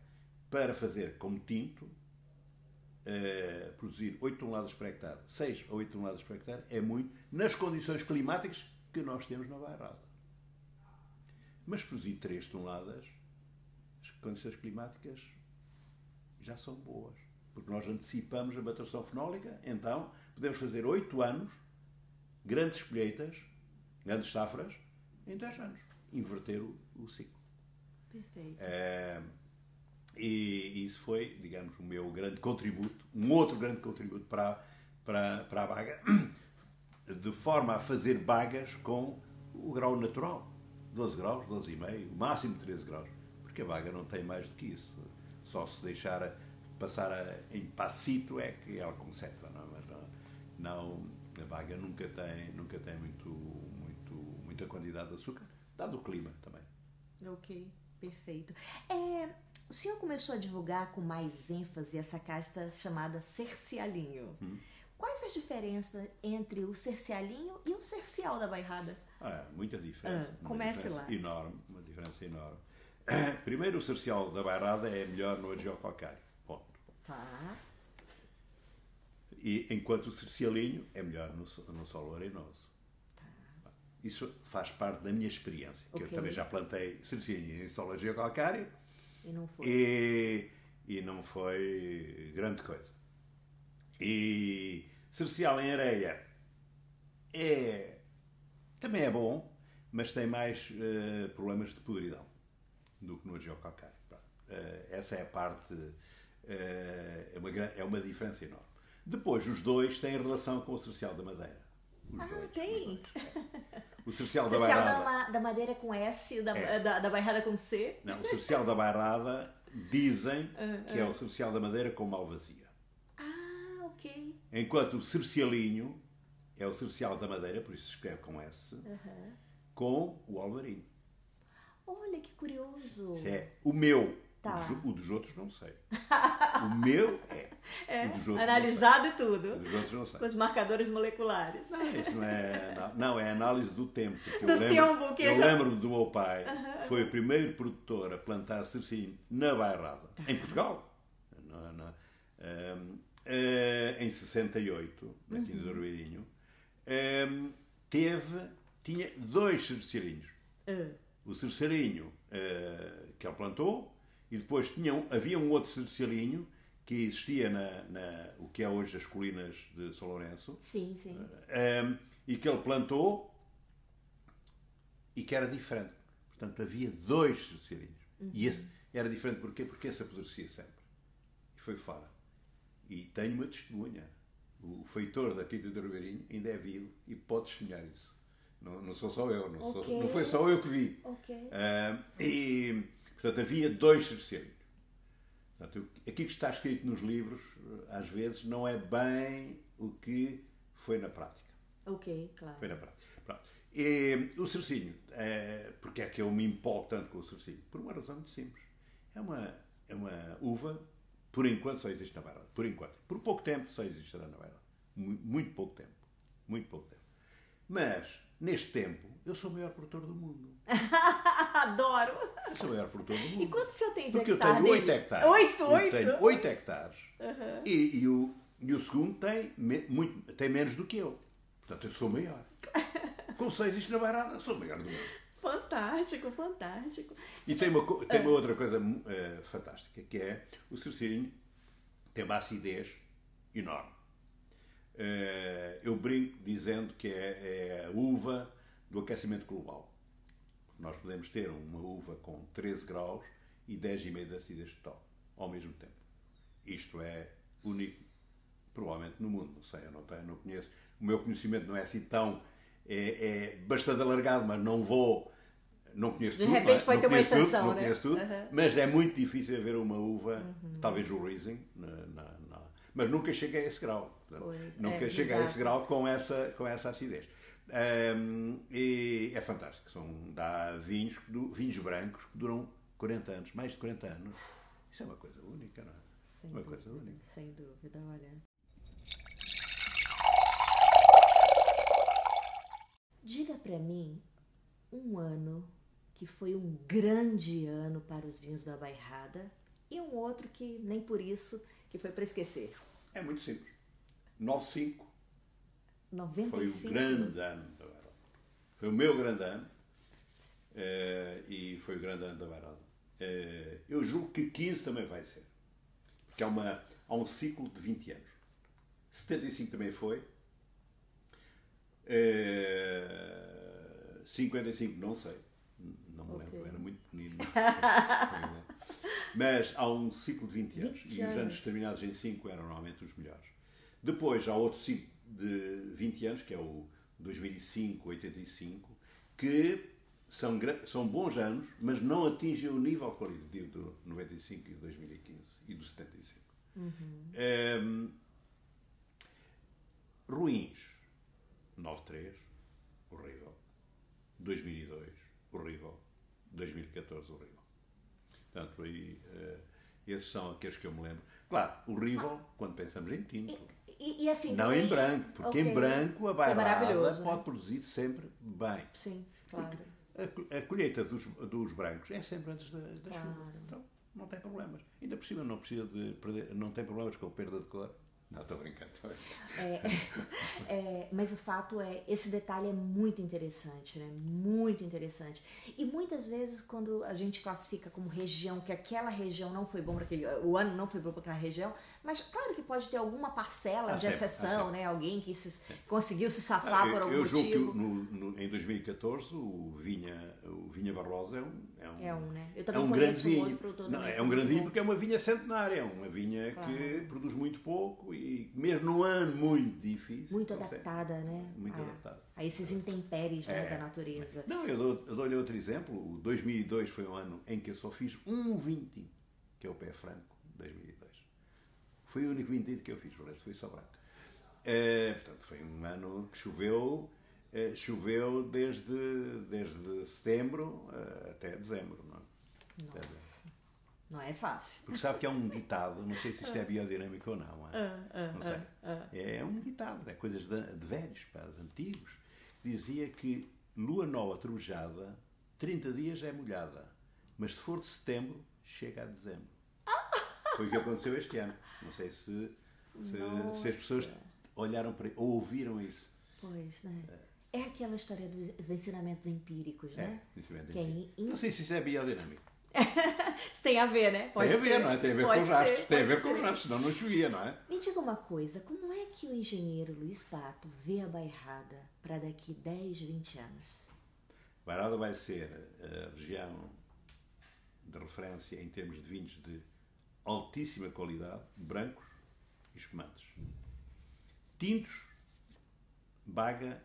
para fazer como tinto, eh, produzir 8 toneladas por hectare, 6 a 8 toneladas por hectare, é muito nas condições climáticas que nós temos na Bairrada. Mas produzir 3 toneladas, as condições climáticas já são boas. Porque nós antecipamos a maturação fenólica, então podemos fazer 8 anos, grandes colheitas, grandes safras, em 10 anos. Inverter o, o ciclo. Perfeito. Eh, e isso foi, digamos, o meu grande contributo, um outro grande contributo para, para, para a baga, de forma a fazer bagas com o grau natural. 12 graus, 12,5, o máximo de 13 graus. Porque a baga não tem mais do que isso. Só se deixar passar a- em passito é que ela concentra, não é? Mas não, não, a baga nunca tem, nunca tem muito, muito, muita quantidade de açúcar, dado o clima também. Ok, perfeito. É, o senhor começou a divulgar com mais ênfase essa casta chamada cercialinho. Hum. Quais as diferenças entre o cercialinho e o cercial da bairrada? Ah, muita diferença. Ah, comece diferença lá. Enorme, uma diferença enorme. Primeiro, o cercial da bairrada é melhor no geocalcário. Ponto. Tá. E enquanto o cercialinho é melhor no, no solo arenoso. Isso faz parte da minha experiência. Que eu Ok. também já plantei cercialinho em solo geocalcário E não foi. e, e não foi grande coisa. E cercial em areia é, também é bom, mas tem mais eh, problemas de podridão do que no geocalcário. Eh, essa é a parte, é, uma, é uma diferença enorme. Depois, os dois têm relação com o cercial da madeira. Os Ah, dois, tem? O cercial da da, bairrada. ma- da madeira com S, da, É. da, da bairrada com C. Não, o cercial da bairrada dizem Ah, que é o cercial da madeira com malvasia. Ah, ok. Enquanto o cercialinho é o cercial da madeira, por isso se escreve com S, com o alvarinho. Olha que curioso. É o meu. Tá. O, dos, o outros não sei. o meu é. o dos outros Analisado e sei. O tudo. dos outros não sei. Com os marcadores moleculares. Não, isto não é. Não, não, é análise do tempo. que eu Do lembro, tempo, que eu essa- lembro do meu pai, foi o primeiro produtor a plantar cercinho na Bairrada, Tá. em Portugal. Na- na- ehm, eh, em 68, na Quinta Uhum. do Arbeirinho, ehm, teve, tinha dois cerceirinhos. Ah, O cerceirinho eh, que ele plantou e depois tinha, um- havia um outro cerceirinho que existia na, na- o que é hoje as colinas de São Lourenço sim, sim. um, e que ele plantou e que era diferente. Portanto, havia dois cerceirinhos. E esse era diferente porquê? Porque esse apodrecia sempre. E foi fora. E tenho uma testemunha. O feitor da Quinta do Ribeirinho ainda é vivo e pode testemunhar isso. Não, não sou só eu. Não, sou- Ok. não foi só eu que vi. Ok. Ah, e, portanto, havia dois cerceirinhos. Portanto, aquilo que está escrito nos livros, às vezes, não é bem o que foi na prática. Ok, claro. Foi na prática. Pronto. E, o cercinho, eh, porque é que eu me empolgo tanto com o cercinho? Por uma razão muito simples. É uma, é uma uva, por enquanto só existe na Bairrada. Por enquanto. Por pouco tempo só existirá na. Mu- Muito pouco tempo. Muito pouco tempo. Mas, neste tempo, eu sou o maior produtor do mundo. Adoro! Eu sou o maior produtor do mundo. E quanto o senhor tem de Porque eu tenho 8 dele? hectares. Oito, Eu oito? tenho 8 hectares. E, e o, e o segundo tem, muito, tem menos do que eu. Portanto, eu sou o maior. Como só existe na Bairrada, sou o maior do mundo. fantástico, fantástico. E tem uma, tem uma outra coisa uh, fantástica, que é o cercínio tem uma acidez enorme. Uh, eu brinco dizendo que é, é, a uva do aquecimento global. Nós podemos ter uma uva com 13 graus e 10,5 de acidez total, ao mesmo tempo. Isto é único, provavelmente, no mundo. Não sei, eu não, tenho, não conheço. O meu conhecimento não é assim tão. É, é bastante alargado, mas não vou. Não conheço de tudo. De repente é? pode ter uma exceção, né? Não conheço tudo, uhum. mas é muito difícil haver uma uva, uhum. talvez o Riesling, na, na, na, mas nunca chega a esse grau. Portanto, pois, nunca é, chega exato. a esse grau com essa, com essa acidez. Um, e é fantástico. São, dá vinhos, vinhos brancos que duram 40 anos, mais de 40 anos. Isso é uma coisa única, não é? Sem uma dúvida, coisa única. Sem dúvida, olha. Diga para mim um ano que foi um grande ano para os vinhos da Bairrada e um outro que nem por isso que foi para esquecer. É muito simples. 95 95. foi o grande ano da Bairrada. Foi o meu grande ano uh, e foi o grande ano da Bairrada. Uh, eu julgo que 15 também vai ser. Porque há, uma, há um ciclo de 20 anos. 75 também foi. Uh, 55 não sei. Não me lembro, era muito pequenino. Mas há um ciclo de 20 anos. 20 e os anos anos. terminados em 5 eram normalmente os melhores. Depois há outro ciclo de 20 anos, que é o 2005, 85, que são, são bons anos, mas não atingem o nível qualitativo do 95 e do 2015 e do 75. Ehm, ruins. 93, horrível. 2002, horrível. 2014, horrível. Portanto, aí, eh, esses são aqueles que eu me lembro. Claro, horrível quando pensamos em tinto. E, e assim Não também- em branco, porque Ok. em branco a É bairrada pode né? produzir sempre bem. Sim, claro. A, a colheita dos, dos brancos é sempre antes da, da Claro. chuva. Então, não tem problemas. Ainda por cima não precisa de perder, não tem problemas com a perda de cor. Não, estou brincando. É, é, mas o fato é, esse detalhe é muito interessante, né? Muito interessante. E muitas vezes, quando a gente classifica como região, que aquela região não foi bom para aquele. O ano não foi bom para aquela região, mas claro que pode ter alguma parcela Ah, de sempre, ah, exceção, sempre. né? Alguém que se, conseguiu se safar por eu, algum eu julgo que motivo. no, no- em 2014 o Vinha, o Vinha Barrosa é um, é um, É um, né? Eu é também um grande conheço um outro vinho. Não, é que um grande vinho porque é uma vinha centenária, é uma vinha que Claro. produz muito pouco e mesmo num ano muito difícil. Muito consegue. adaptada, né? Muito a, adaptada. a esses intempéries né, É. da natureza. Não, eu dou- dou-lhe outro exemplo. O 2002 foi um ano em que eu só fiz um vinho tinto, que é o Pé Franco, 2002. Foi o único vinho tinto que eu fiz, o resto foi só branco. Eh, portanto, foi um ano que choveu, choveu desde, desde setembro eh, até dezembro. Não é? Até dezembro. Nossa. Não é fácil. Porque sabe que é um ditado, não sei se isto é biodinâmico ou não. É? Não sei. É um ditado, é coisas de, de velhos, pá, de antigos. Dizia que lua nova trujada, 30 dias é molhada, mas se for de setembro, chega a dezembro. Foi o que aconteceu este ano. Não sei se, se, se as pessoas olharam para ou ouviram isso. Pois, né? É aquela história dos ensinamentos empíricos, né? É, conhecimento Que é empírico. in- Não sei se isso é biodinâmico. Tem a ver, né? Pode tem a ver, ser. não é? Tem a ver Pode com os rastros. ser, Tem a ver com os ser. rastros, senão não chovia, não é? Me diga uma coisa, como é que o engenheiro Luiz Pato vê a bairrada para daqui 10, 20 anos? Bairrada vai ser a região de referência em termos de vinhos de altíssima qualidade, brancos e espumantes. Tintos, baga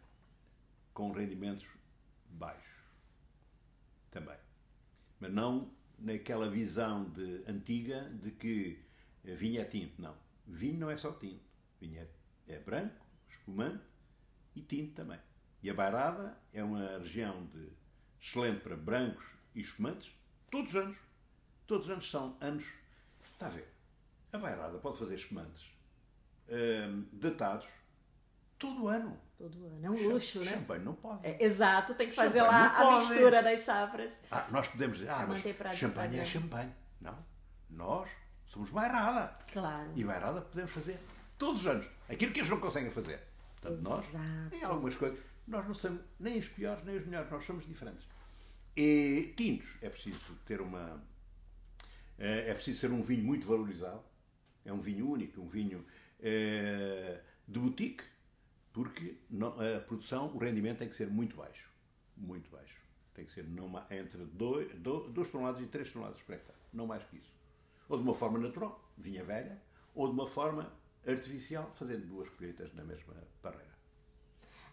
com rendimentos baixos. Também. Mas não naquela visão de, antiga de que vinho é tinto. Não. Vinho não é só tinto. Vinho é, é branco, espumante e tinto também. E a Bairrada é uma região de excelente para brancos e espumantes todos os anos. Todos os anos são anos. Está a ver? A Bairrada pode fazer espumantes hum, datados todo o ano. Todo ano. É um luxo, né? Champanhe não pode. É, exato, tem que fazer Champanhe lá a pode. mistura das safras. Ah, nós podemos dizer, ah, Para mas champanhe é champanhe. Não. Nós somos Bairrada. Claro. E Bairrada podemos fazer todos os anos. Aquilo que eles não conseguem fazer. Portanto, nós, Exato. em algumas coisas, nós não somos nem os piores nem os melhores. Nós somos diferentes. E tintos, é preciso ter uma. É preciso ser um vinho muito valorizado. É um vinho único, um vinho é, de boutique, porque a produção, o rendimento tem que ser muito baixo. Muito baixo. Tem que ser numa, entre 2 toneladas e 3 toneladas por hectare. Não mais que isso. Ou de uma forma natural, vinha velha, ou de uma forma artificial, fazendo duas colheitas na mesma parreira.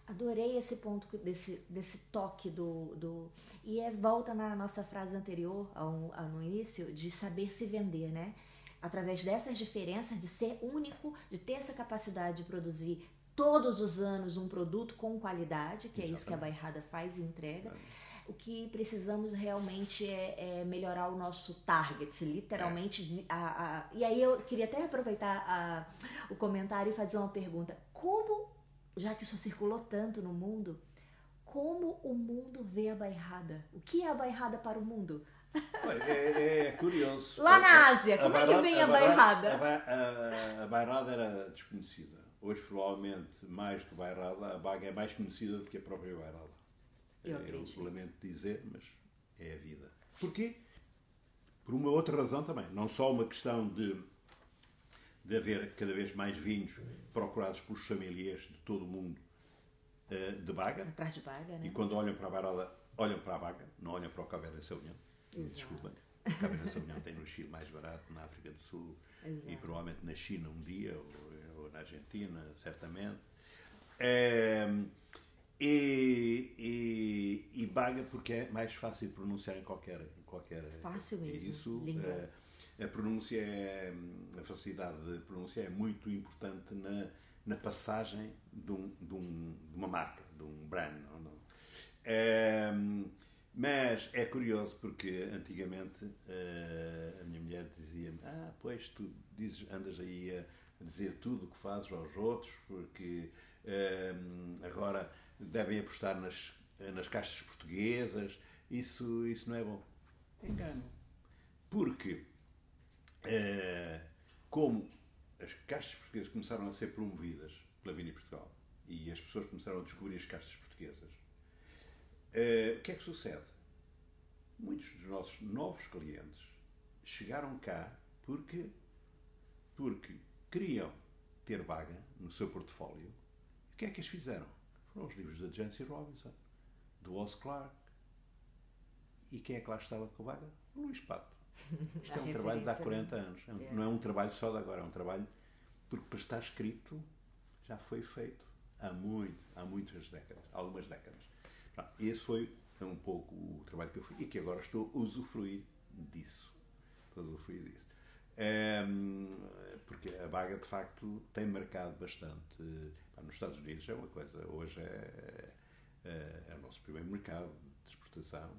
Adorei esse ponto desse, desse toque do, do. E é volta na nossa frase anterior, ao, ao, no início, de saber se vender, né? Através dessas diferenças, de ser único, de ter essa capacidade de produzir todos os anos um produto com qualidade, que Exatamente. é isso que a Bairrada faz e entrega. É o que precisamos realmente é, é melhorar o nosso target, literalmente. É. A, a, e aí eu queria até aproveitar a, o comentário e fazer uma pergunta. Como, já que isso circulou tanto no mundo, como o mundo vê a bairrada? O que é a bairrada para o mundo? É, é, é curioso. Lá na Ásia, como é que vem a, bairrada? A, a, bairrada era desconhecida. Hoje, provavelmente, mais que bairrada, a baga é mais conhecida do que a própria bairrada. Eu, eu lamento dizer, mas é a vida. Porquê? Por uma outra razão também. Não só uma questão de, de haver cada vez mais vinhos procurados pelos familiares de todo o mundo uh, de Baga. Atrás de Baga, né? E quando olham para a Barola, olham para a Baga, não olham para o Cabernet Sauvignon. Desculpa. O Cabernet Sauvignon tem no Chile mais barato, na África do Sul Exato. e provavelmente na China um dia, ou, ou na Argentina, certamente. É, e, e, e, Baga porque é mais fácil de pronunciar em qualquer. Em qualquer fácil mesmo. Isso, a, eh, a pronúncia é, a facilidade de pronunciar é muito importante na, na passagem de, um, de, um, de uma marca, de um brand. Não, não. É, mas é curioso porque antigamente uh, a minha mulher dizia-me: Ah, pois tu dizes, andas aí a dizer tudo o que fazes aos outros, porque uh, agora devem apostar nas, nas caixas portuguesas. Isso, isso não é bom. Engano. Porque, uh, como as caixas portuguesas começaram a ser promovidas pela Vini Portugal e as pessoas começaram a descobrir as caixas portuguesas, uh, o que é que sucede? Muitos dos nossos novos clientes chegaram cá porque, porque queriam ter vaga no seu portfólio. O que é que eles fizeram? foram os livros da Jancy Robinson, do Oz Clark. E quem é que lá estava com vaga? Luís Pato. Isto é um trabalho de há 40 né? anos. É. Não é um trabalho só de agora, é um trabalho porque para estar escrito já foi feito há muito, há muitas décadas, algumas décadas. Pronto, esse foi um pouco o trabalho que eu fiz e que agora estou a usufruir disso. Estou a usufruir disso. É, porque a vaga de facto tem marcado bastante nos Estados Unidos é uma coisa, hoje é, é, é o nosso primeiro mercado de exportação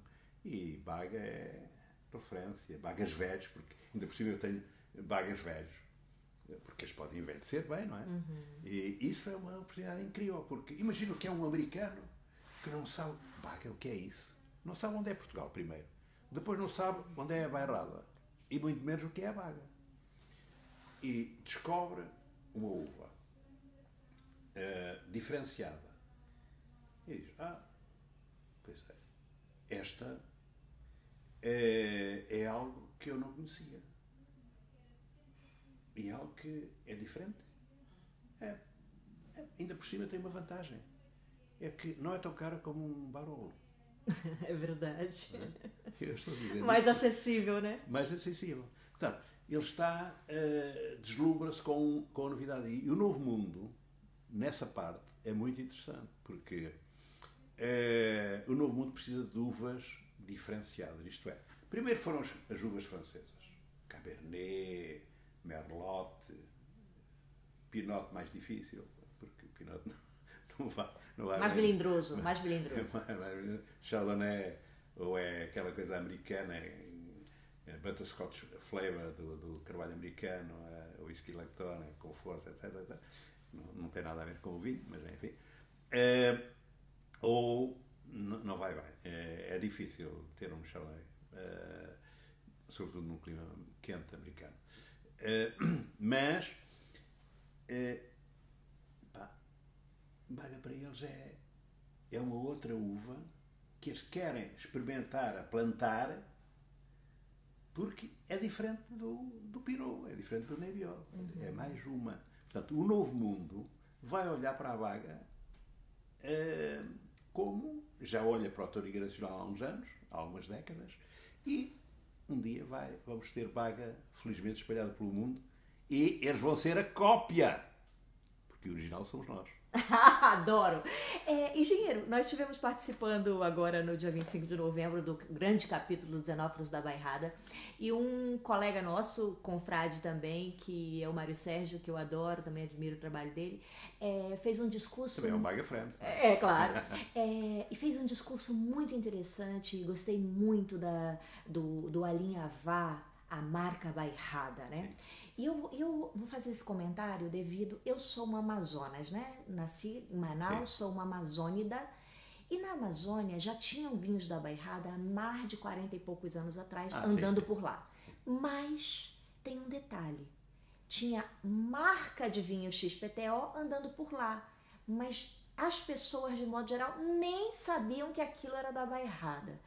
e baga é referência, bagas velhos, porque ainda por cima eu tenho bagas velhos, porque eles podem envelhecer bem, não é? Uhum. E isso é uma oportunidade incrível, porque imagino que é um americano que não sabe, baga, o que é isso? Não sabe onde é Portugal primeiro, depois não sabe onde é a bairrada e muito menos o que é a baga. E descobre uma uva uh, diferenciada. E diz: Ah, pois é, esta é, é algo que eu não conhecia. E é algo que é diferente. É, é, ainda por cima tem uma vantagem. É que não é tão cara como um barolo. É verdade. É? Mais acessível, né? Mais acessível. Portanto, ele está, uh, deslumbra-se com, com a novidade. E o novo mundo nessa parte é muito interessante, porque é, o Novo Mundo precisa de uvas diferenciadas, isto é, primeiro foram as uvas francesas, Cabernet, Merlot, Pinot mais difícil, porque Pinot não, não vai... Não vai mais melindroso, mais melindroso. Chardonnay, ou é aquela coisa americana, é butterscotch flavor do, do carvalho americano, é, whisky lactona com força, etc, etc não, não tem nada a ver com o vinho, mas enfim. É, ou não vai bem. É, é, difícil ter um Chardonnay, sobretudo num clima quente americano. Mas, pá, Baga para eles é, é uma outra uva que eles querem experimentar a plantar porque é diferente do, do Pinot, é diferente do Nebbiolo. Uhum. É mais uma. Portanto, o novo mundo vai olhar para a vaga uh, como já olha para o Toriga Nacional há uns anos, há algumas décadas, e um dia vai, vamos ter vaga, felizmente, espalhada pelo mundo, e eles vão ser a cópia, porque o original somos nós. Adoro! É, engenheiro, nós estivemos participando agora no dia 25 de novembro do grande capítulo dos Xenófilos da Bairrada e um colega nosso, confrade também, que é o Mário Sérgio, que eu adoro, também admiro o trabalho dele, é, fez um discurso. Também é um baga friend. É, é claro. é, e fez um discurso muito interessante, gostei muito da, do, do alinhavar a marca Bairrada, né? Sim. E eu, eu vou fazer esse comentário devido. Eu sou uma Amazonas, né? Nasci em Manaus, Sim. sou uma Amazônida. E na Amazônia já tinham vinhos da Bairrada há mais de 40 e poucos anos atrás, ah, andando sim, sim. por lá. Mas tem um detalhe: tinha marca de vinho XPTO andando por lá. Mas as pessoas, de modo geral, nem sabiam que aquilo era da Bairrada.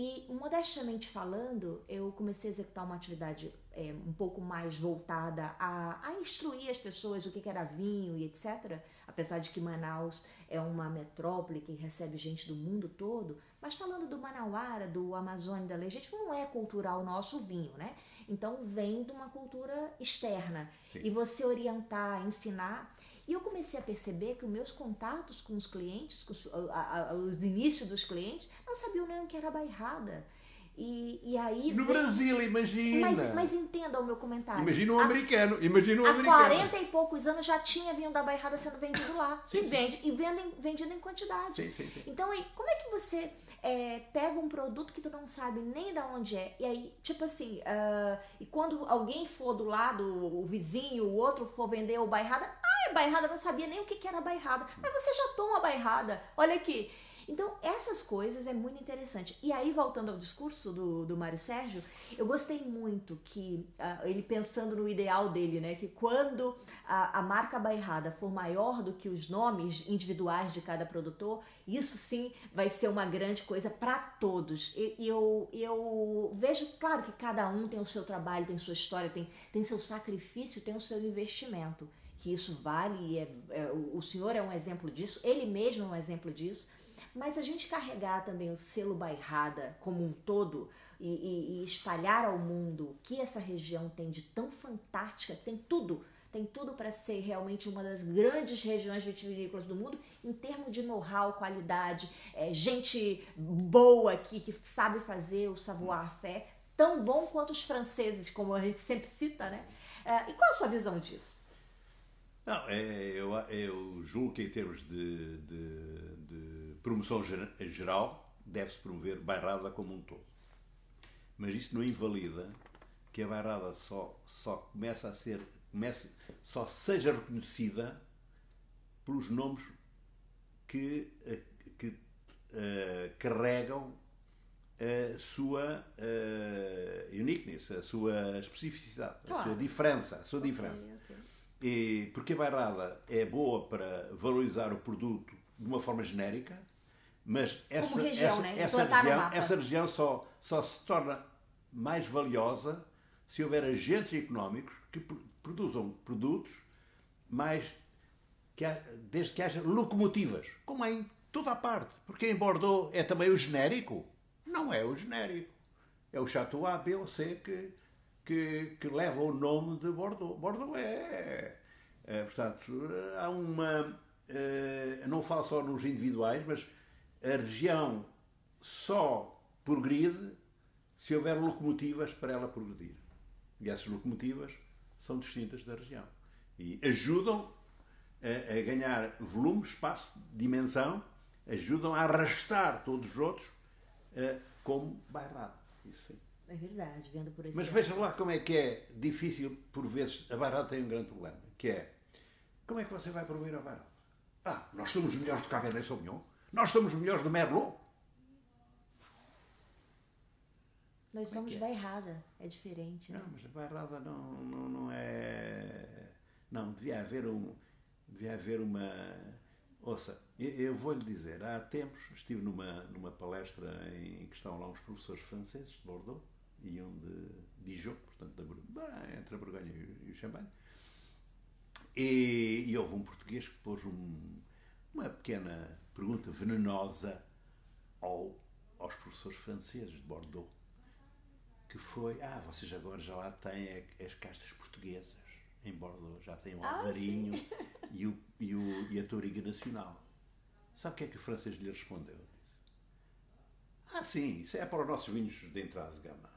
E, modestamente falando, eu comecei a executar uma atividade é, um pouco mais voltada a, a instruir as pessoas o que, que era vinho e etc. Apesar de que Manaus é uma metrópole que recebe gente do mundo todo, mas falando do Manauara, do Amazônia da Legítima, não é cultural nosso vinho, né? Então vem de uma cultura externa. Sim. E você orientar, ensinar. E eu comecei a perceber que os meus contatos com os clientes, com os, a, a, os inícios dos clientes, não sabiam nem o que era bairrada. E, e aí no vem... Brasil, imagina. Mas, mas entenda o meu comentário. Imagina um americano. Imagina um há americano. Há 40 e poucos anos já tinha vinho da Bairrada sendo vendido lá. Sim, e sim. vende e vende, vendido em quantidade. Sim, sim, sim. Então, aí, como é que você é, pega um produto que tu não sabe nem de onde é? E aí, tipo assim, uh, e quando alguém for do lado, o vizinho, o outro for vender o Bairrada, ah, é Bairrada, não sabia nem o que, que era Bairrada. Mas você já toma Bairrada. Olha aqui. Então, essas coisas é muito interessante. E aí, voltando ao discurso do, do Mário Sérgio, eu gostei muito que uh, ele pensando no ideal dele, né? Que quando a, a marca bairrada for maior do que os nomes individuais de cada produtor, isso sim vai ser uma grande coisa para todos. E, eu, eu vejo, claro, que cada um tem o seu trabalho, tem sua história, tem, tem seu sacrifício, tem o seu investimento que isso vale e é, é, o senhor é um exemplo disso, ele mesmo é um exemplo disso. Mas a gente carregar também o selo bairrada como um todo e, e, e espalhar ao mundo o que essa região tem de tão fantástica, tem tudo tem tudo para ser realmente uma das grandes regiões vitivinícolas do mundo em termos de know-how, qualidade, é, gente boa aqui que sabe fazer o savoir-faire tão bom quanto os franceses, como a gente sempre cita, né? É, e qual a sua visão disso? Não, é, eu, eu julgo que em termos de, de, de promoção geral, deve-se promover bairrada como um todo. Mas isso não invalida que a bairrada só, só começa a ser, comece, só seja reconhecida pelos nomes que, eh, que uh, carregam a sua uh, uniqueness, a sua especificidade, claro. a sua diferença. A sua okay, diferença. Okay. E, porque a bairrada é boa para valorizar o produto de uma forma genérica, mas essa, região, essa, né? essa, região, essa região só, só se torna mais valiosa se houver agentes económicos que produzam produtos mais que há, desde que haja locomotivas, como é em toda a parte. Porque em Bordeaux é também o genérico? Não é o genérico. É o Chateau A, B ou C que, que, que leva o nome de Bordeaux. Bordeaux é, é portanto, há uma. É, não falo só nos individuais, mas a região só progride se houver locomotivas para ela progredir. E essas locomotivas são distintas da região. E ajudam a, a ganhar volume, espaço, dimensão, ajudam a arrastar todos os outros uh, como bairrado. Isso sim. É verdade, vendo por esse Mas veja lá como é que é difícil, por vezes, a bairrada tem um grande problema, que é como é que você vai promover a bairrada? Ah, nós somos os melhores de Cabernet Sauvignon. Nós somos melhores do Merlot. Nós somos é bairrada, é diferente. Né? Não, mas a bairrada não, não, não é. Não, devia haver um. Devia haver uma. Ouça, eu, eu vou-lhe dizer, há tempos estive numa, numa palestra em que estão lá uns professores franceses de Bordeaux e um de Dijon, portanto, da, entre a Borgonha e o Champagne. E, e houve um português que pôs um- uma pequena pergunta venenosa ao, aos professores franceses de Bordeaux, que foi, ah, vocês agora já lá têm as castas portuguesas em Bordeaux, já têm o Ah, Alvarinho e, o, e, o, e a Touriga Nacional. Sabe o que é que o francês lhe respondeu? Ah, sim, isso é para os nossos vinhos de entrada de gama.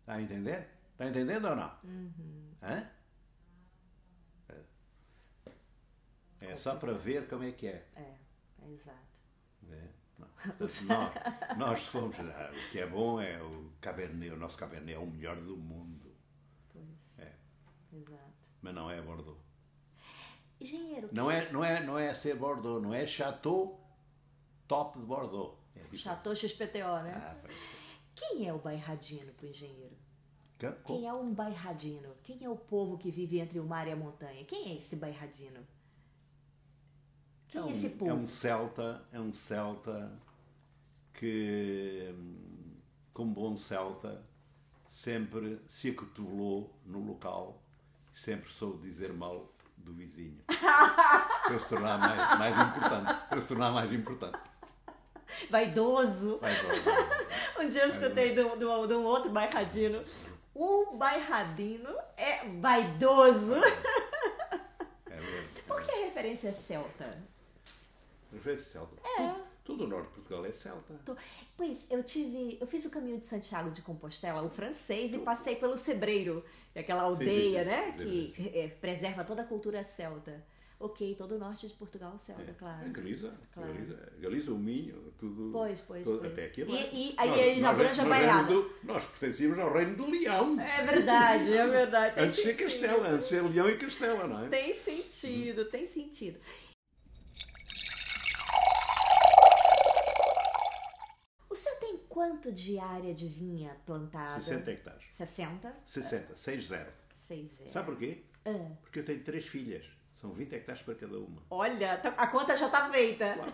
Está a entender? Está entendendo ou não? Hã? É. É só para ver como é que é. É, é exato. É. Portanto, nós, nós se formos. ah, O que é bom é o Cabernet, o nosso Cabernet é o melhor do mundo. Pois. É. Exato. Mas não é Bordeaux. Engenheiro, Não é, não é, não é ser Bordeaux, não é Chateau top de Bordeaux. É. Chateau XPTO, né? Ah, pois. Quem é o bairradino pro engenheiro? Ca- Quem é um bairradino? Quem é o povo que vive entre o mar e a montanha? Quem é esse bairradino? Quem é, um, esse povo? É um celta, é um celta que, como bom celta, sempre se acotovelou no local e sempre soube dizer mal do vizinho. para se tornar mais, mais importante. Para se tornar mais importante. Vaidoso. Vai, vai, vai. Um dia eu escutei de um, de um- outro bairradino. O bairradino é vaidoso. É mesmo. Por que a referência é Referência celta. É. Tudo o norte de Portugal é celta. Pois, eu tive. Eu fiz o caminho de Santiago de Compostela, o francês, e passei pelo Sebreiro, é aquela aldeia, sim, né? sim, Que é, preserva toda a cultura celta. Ok, todo o norte de Portugal celta, É, claro. Galiza, Claro. Galiza, Galiza, o Minho, tudo. Pois, pois, tudo- pois. Até aqui E- abaixo. e aí já abrange a nós, bairrada. do- nós pertencíamos ao reino do Leão. É verdade, é verdade. Tem Antes de ser. Castela, antes de ser Leão e Castela, não é? Tem sentido, tem sentido. O senhor tem quanto de área de vinha plantada? 60 hectares. 60? 60, 6-0. 6 é. Sabe porquê? Ah. Porque eu tenho três filhas. São 20 hectares para cada uma. Olha, tá- a conta já tá feita. Claro.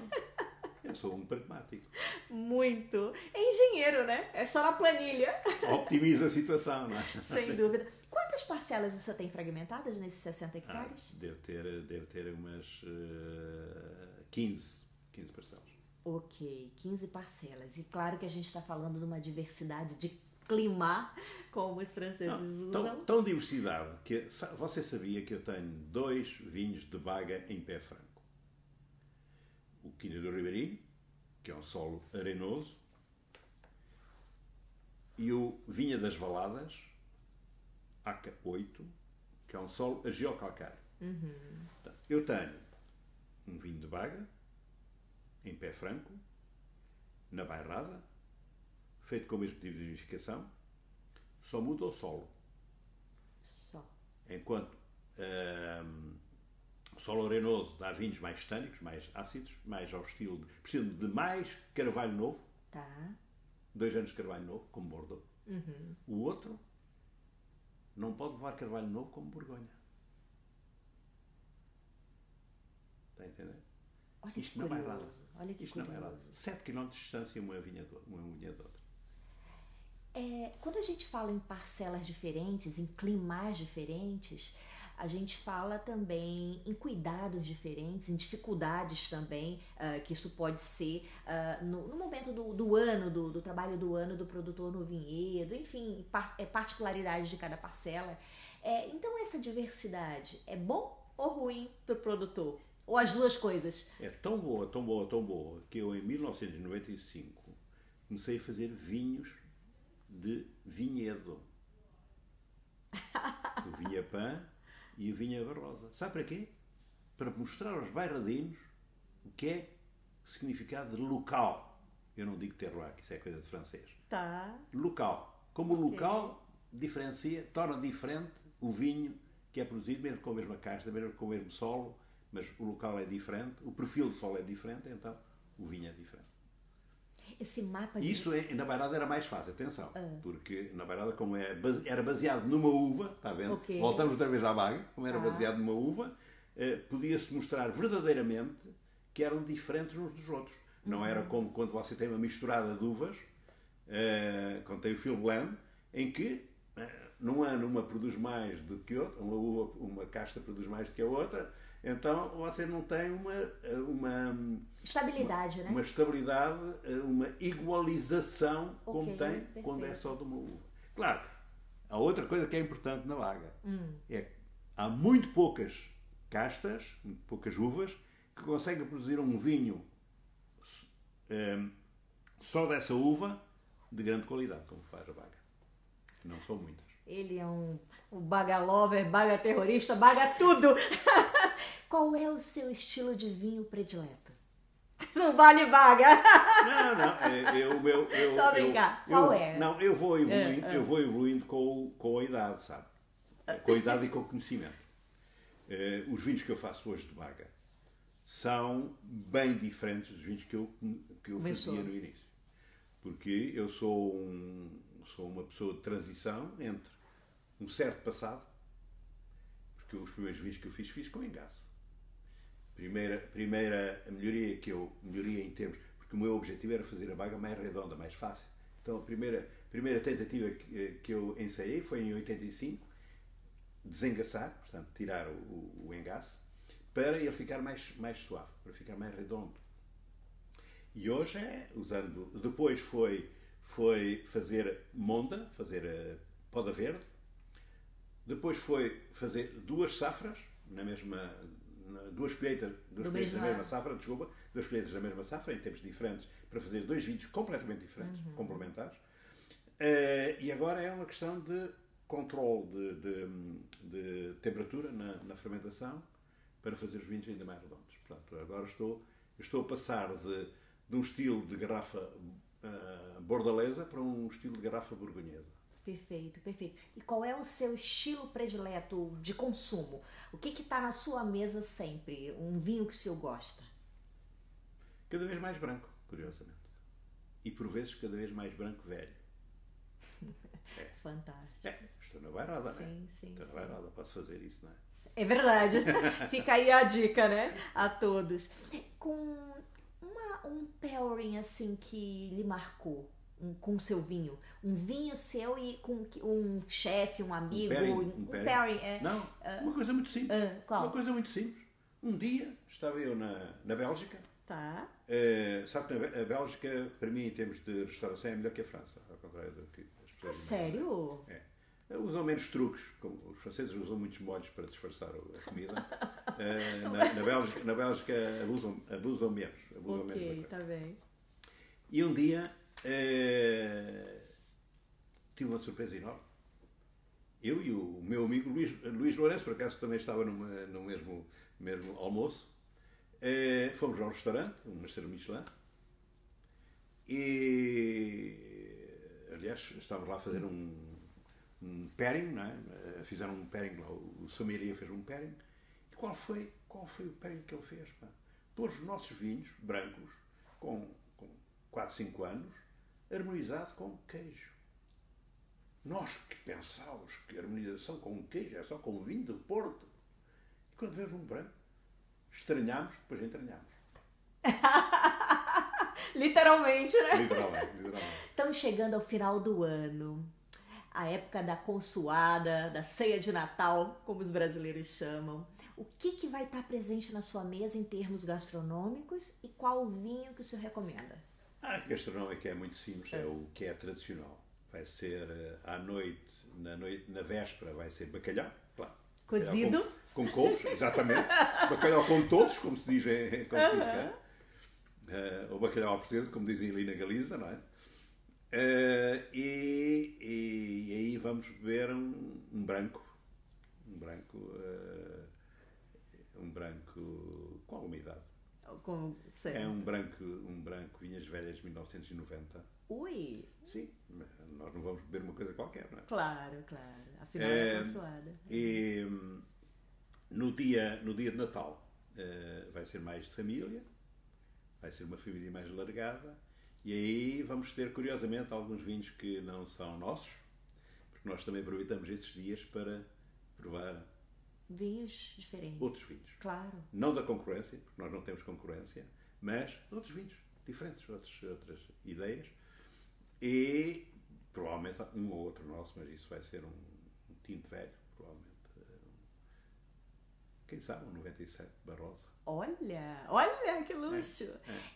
Eu sou um pragmático. Muito. É engenheiro, né? É só na planilha. Optimiza a situação, não é? Sem dúvida. Quantas parcelas o senhor tem fragmentadas nesses 60 Ah, hectares? deve, ter, deve ter umas eh, 15, 15 parcelas. Ok, 15 parcelas. E claro que a gente está falando de uma diversidade de clima, como os franceses Não, usam. tão, tão diversidade que você sabia que eu tenho dois vinhos de baga em pé franco. O Quinha do Ribeirinho, que é um solo arenoso, e o Vinha das Valadas, ACA 8, que é um solo argiocalcário. Portanto, Eu tenho um vinho de baga, em pé franco, na bairrada, feito com o mesmo tipo de vinificação, só muda o solo. Só. Enquanto hum, o solo arenoso dá vinhos mais tânicos, mais ácidos, mais ao estilo de. de mais carvalho novo, Tá. dois anos de carvalho novo, como Bordeaux. O outro não pode levar carvalho novo como Borgonha. Está a entender? Olha que Isto curioso. Olha que Isto é curioso. 7 km de distância uma vinha de uma de outra. É, quando a gente fala em parcelas diferentes, em climas diferentes, a gente fala também em cuidados diferentes, em dificuldades também, ah, que isso pode ser ah, no, no momento do, do ano, do, do trabalho do ano do produtor no vinhedo, enfim, par, é, particularidades de cada parcela. É, então, essa diversidade é bom ou ruim para o produtor? Ou as duas coisas? É tão boa, tão boa, tão boa, que eu em 1995 comecei a fazer vinhos de vinhedo. O vinha Pan e o vinha Barrosa. Sabe para quê? Para mostrar aos bairradinos o que é o significado de local. Eu não digo terroir, que isso é coisa de francês. Tá. Local. Como o local diferencia, torna diferente o vinho que é produzido, mesmo com a mesma casta, mesmo com o mesmo solo, mas o local é diferente, o perfil do solo é diferente, então o vinho é diferente. Esse mapa de. Isso é, na Bairrada era mais fácil, atenção, porque na Bairrada, como é, era baseado numa uva, está vendo? Ok. Voltamos outra vez à baga, como era Tá. baseado numa uva, eh, podia-se mostrar verdadeiramente que eram diferentes uns dos outros. Não era como quando você tem uma misturada de uvas, eh, quando tem o Phil Blend, em que eh, num ano uma produz mais do que outra, uma, uva, uma casta produz mais do que a outra, então você não tem uma, uma estabilidade, uma, né? Uma estabilidade, uma igualização Ok, como tem perfeito. quando é só de uma uva. Claro, a outra coisa que é importante na vaga Hum. é que há muito poucas castas, muito poucas uvas, que conseguem produzir um vinho eh, só dessa uva de grande qualidade, como faz a vaga. Não são muitas. Ele é um, um baga lover, baga terrorista, baga tudo. Qual é o seu estilo de vinho predileto? Não vale baga. Não, não, é, eu, meu, eu, a eu, brincar. eu- Qual é? Não, eu vou evoluindo, É, é. eu vou evoluindo com, com a idade, sabe? Com a idade e com o conhecimento. Eh, os vinhos que eu faço hoje de Baga são bem diferentes dos vinhos que eu, que eu Começou. fazia no início. Porque eu sou, um, sou uma pessoa de transição entre um certo passado, porque os primeiros vinhos que eu fiz, fiz com engaço. Primeira, primeira melhoria que eu melhoria em termos, porque o meu objetivo era fazer a baga mais redonda, mais fácil. Então a primeira, primeira tentativa que, que eu ensaiei foi em 85, desengaçar, portanto tirar o, o, o para ele ficar mais, mais suave, para ficar mais redondo. E hoje é usando. Depois foi, foi fazer monda, fazer a poda verde. Depois foi fazer duas safras, na mesma. Duas colheitas, duas colheitas da mesma safra, desculpa, duas colheitas da mesma safra, em tempos diferentes, para fazer dois vídeos completamente diferentes, Uhum. complementares. Eh, e agora é uma questão de controle de, de- de temperatura na, na fermentação para fazer os vinhos ainda mais redondos. Portanto, agora estou, estou a passar de, de um estilo de garrafa ah, bordalesa para um estilo de garrafa borgonhesa. Perfeito, perfeito. E qual é o seu estilo predileto de consumo? O que está na sua mesa sempre? Um vinho que o senhor gosta? Cada vez mais branco, curiosamente. E por vezes cada vez mais branco velho. Fantástico. É, estou na bairrada, não é? Sim, sim, Estou na bairrada, posso fazer isso, não é? É verdade. Fica aí a dica, né? A todos. Com uma, um pairing assim que lhe marcou um, com o seu vinho. Um vinho seu e com um chefe, um amigo. pairing, um pairing, é. Não, uma coisa muito simples. Ah, qual? Uma coisa muito simples. Um dia estava eu na, na Bélgica. Tá. Eh, sabe que a Bélgica, para mim, em termos de restauração, é melhor que a França, ao contrário do que as Ah, pessoas. sério? É. Usam menos truques, como os franceses usam muitos molhos para disfarçar a comida. Eh, na, na Bélgica, na Bélgica abusam, abusam menos. Abusam menos Ok, coisa. tá bem. E um dia eh, tive uma surpresa enorme. Eu e o meu amigo Luís, Luís Lourenço, por acaso também estava numa- no mesmo, mesmo almoço, eh, fomos ao restaurante, um Master Michelin, e aliás estávamos lá a fazer um, um pairing, não é? Eh, fizeram um pairing lá, o sommelier fez um pairing. E qual foi, qual foi o pairing que ele fez? Pôs os nossos vinhos brancos, com, com 4, 5 anos, harmonizado com queijo. Nós que pensávamos que a harmonização com queijo é só com vinho do Porto. E quando vemos um branco, estranhámos, depois entranhámos. Literalmente, né? Literalmente, literalmente. Estamos chegando ao final do ano. A época da consoada, da ceia de Natal, como os brasileiros chamam. O que, que vai estar presente na sua mesa em termos gastronômicos e qual o vinho que o senhor recomenda? A gastronómica é muito simples, é o que é tradicional. Vai ser eh, à noite, na, noite, na véspera, vai ser bacalhau, claro. Cozido? Com, com couves, exatamente. bacalhau com todos, como se diz em se diz, cá. Eh, ou bacalhau à portuguesa, como dizem ali na Galiza, não é? Eh, e, e- e aí vamos beber um, um branco. Um branco. eh, um branco com alguma idade. Como sempre. É um branco, um branco Vinhas Velhas 1990. Ui, Sim, nós não vamos beber uma coisa qualquer, não é? claro, claro. Afinal é, É, consoada. E no dia, no dia de Natal eh, vai ser mais de família, vai ser uma família mais largada, e aí vamos ter, curiosamente, alguns vinhos que não são nossos, porque nós também aproveitamos esses dias para provar Vinhos diferentes. Outros vinhos. Claro. Não da concorrência, porque nós não temos concorrência, mas outros vinhos diferentes, outros, outras ideias. E provavelmente um ou outro nosso, mas isso vai ser um, um tinto velho, provavelmente. Quem sabe, um 97 Barrosa. Olha, olha que luxo!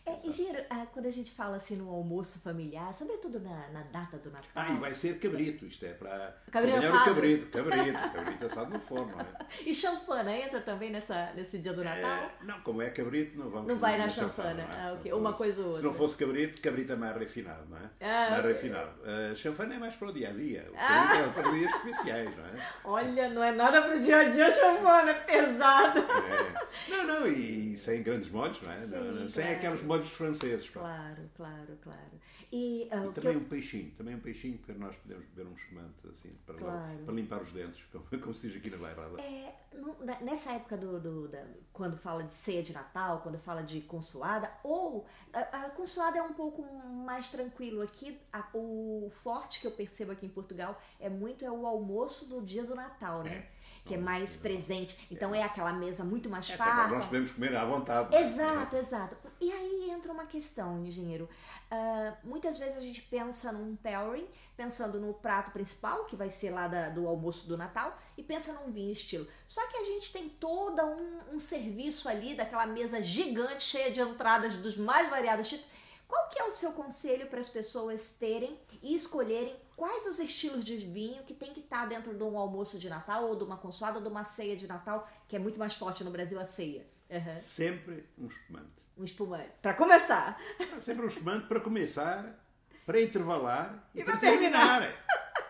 É, é, engenheiro, ah, quando a gente fala assim no almoço familiar, sobretudo na, na data do Natal. Ah, e vai ser cabrito, isto é para cabrito o cabrito, cabrito, cabrito assado no forno. É? E chanfana entra também nessa, nesse dia do Natal? É, não, como é cabrito, não vamos Não vai na chanfana, chanfana ah, ok. Uma coisa ou outra. Se não fosse cabrito, cabrito é mais refinado, não é? Ah, mais okay. refinado. Uh, chanfana é mais para o dia a dia, o ah. é para dias especiais, não é? Olha, não é nada para o dia a dia, chanfana, é pesado. É. Não, não, e e sem grandes molhos, não é? Sim, não, sem claro. aqueles molhos franceses. Claro, claro, claro. E, uh, e também eu... um peixinho, também um peixinho para nós podermos beber um espumante assim, para, claro. para limpar os dentes, como, como, se diz aqui na bairrada. É, no, nessa época do, do da, quando fala de ceia de Natal, quando fala de consoada, ou a, a consoada é um pouco mais tranquilo aqui. A, o forte que eu percebo aqui em Portugal é muito é o almoço do dia do Natal, né? É que é mais presente. Então é, é aquela mesa muito mais é, farta. Nós podemos comer à vontade. Exato, né? exato. E aí entra uma questão, engenheiro. Uh, muitas vezes a gente pensa num pairing, pensando no prato principal, que vai ser lá da, do almoço do Natal, e pensa num vinho estilo. Só que a gente tem todo um, um serviço ali, daquela mesa gigante, cheia de entradas dos mais variados tipos. Qual que é o seu conselho para as pessoas terem e escolherem quais os estilos de vinho que tem que estar tá dentro de um almoço de Natal ou de uma consoada ou de uma ceia de Natal, que é muito mais forte no Brasil a ceia? Uhum. Sempre um espumante. Um espumante. Para começar. Sempre um espumante para começar, para intervalar e, e para terminar. terminar.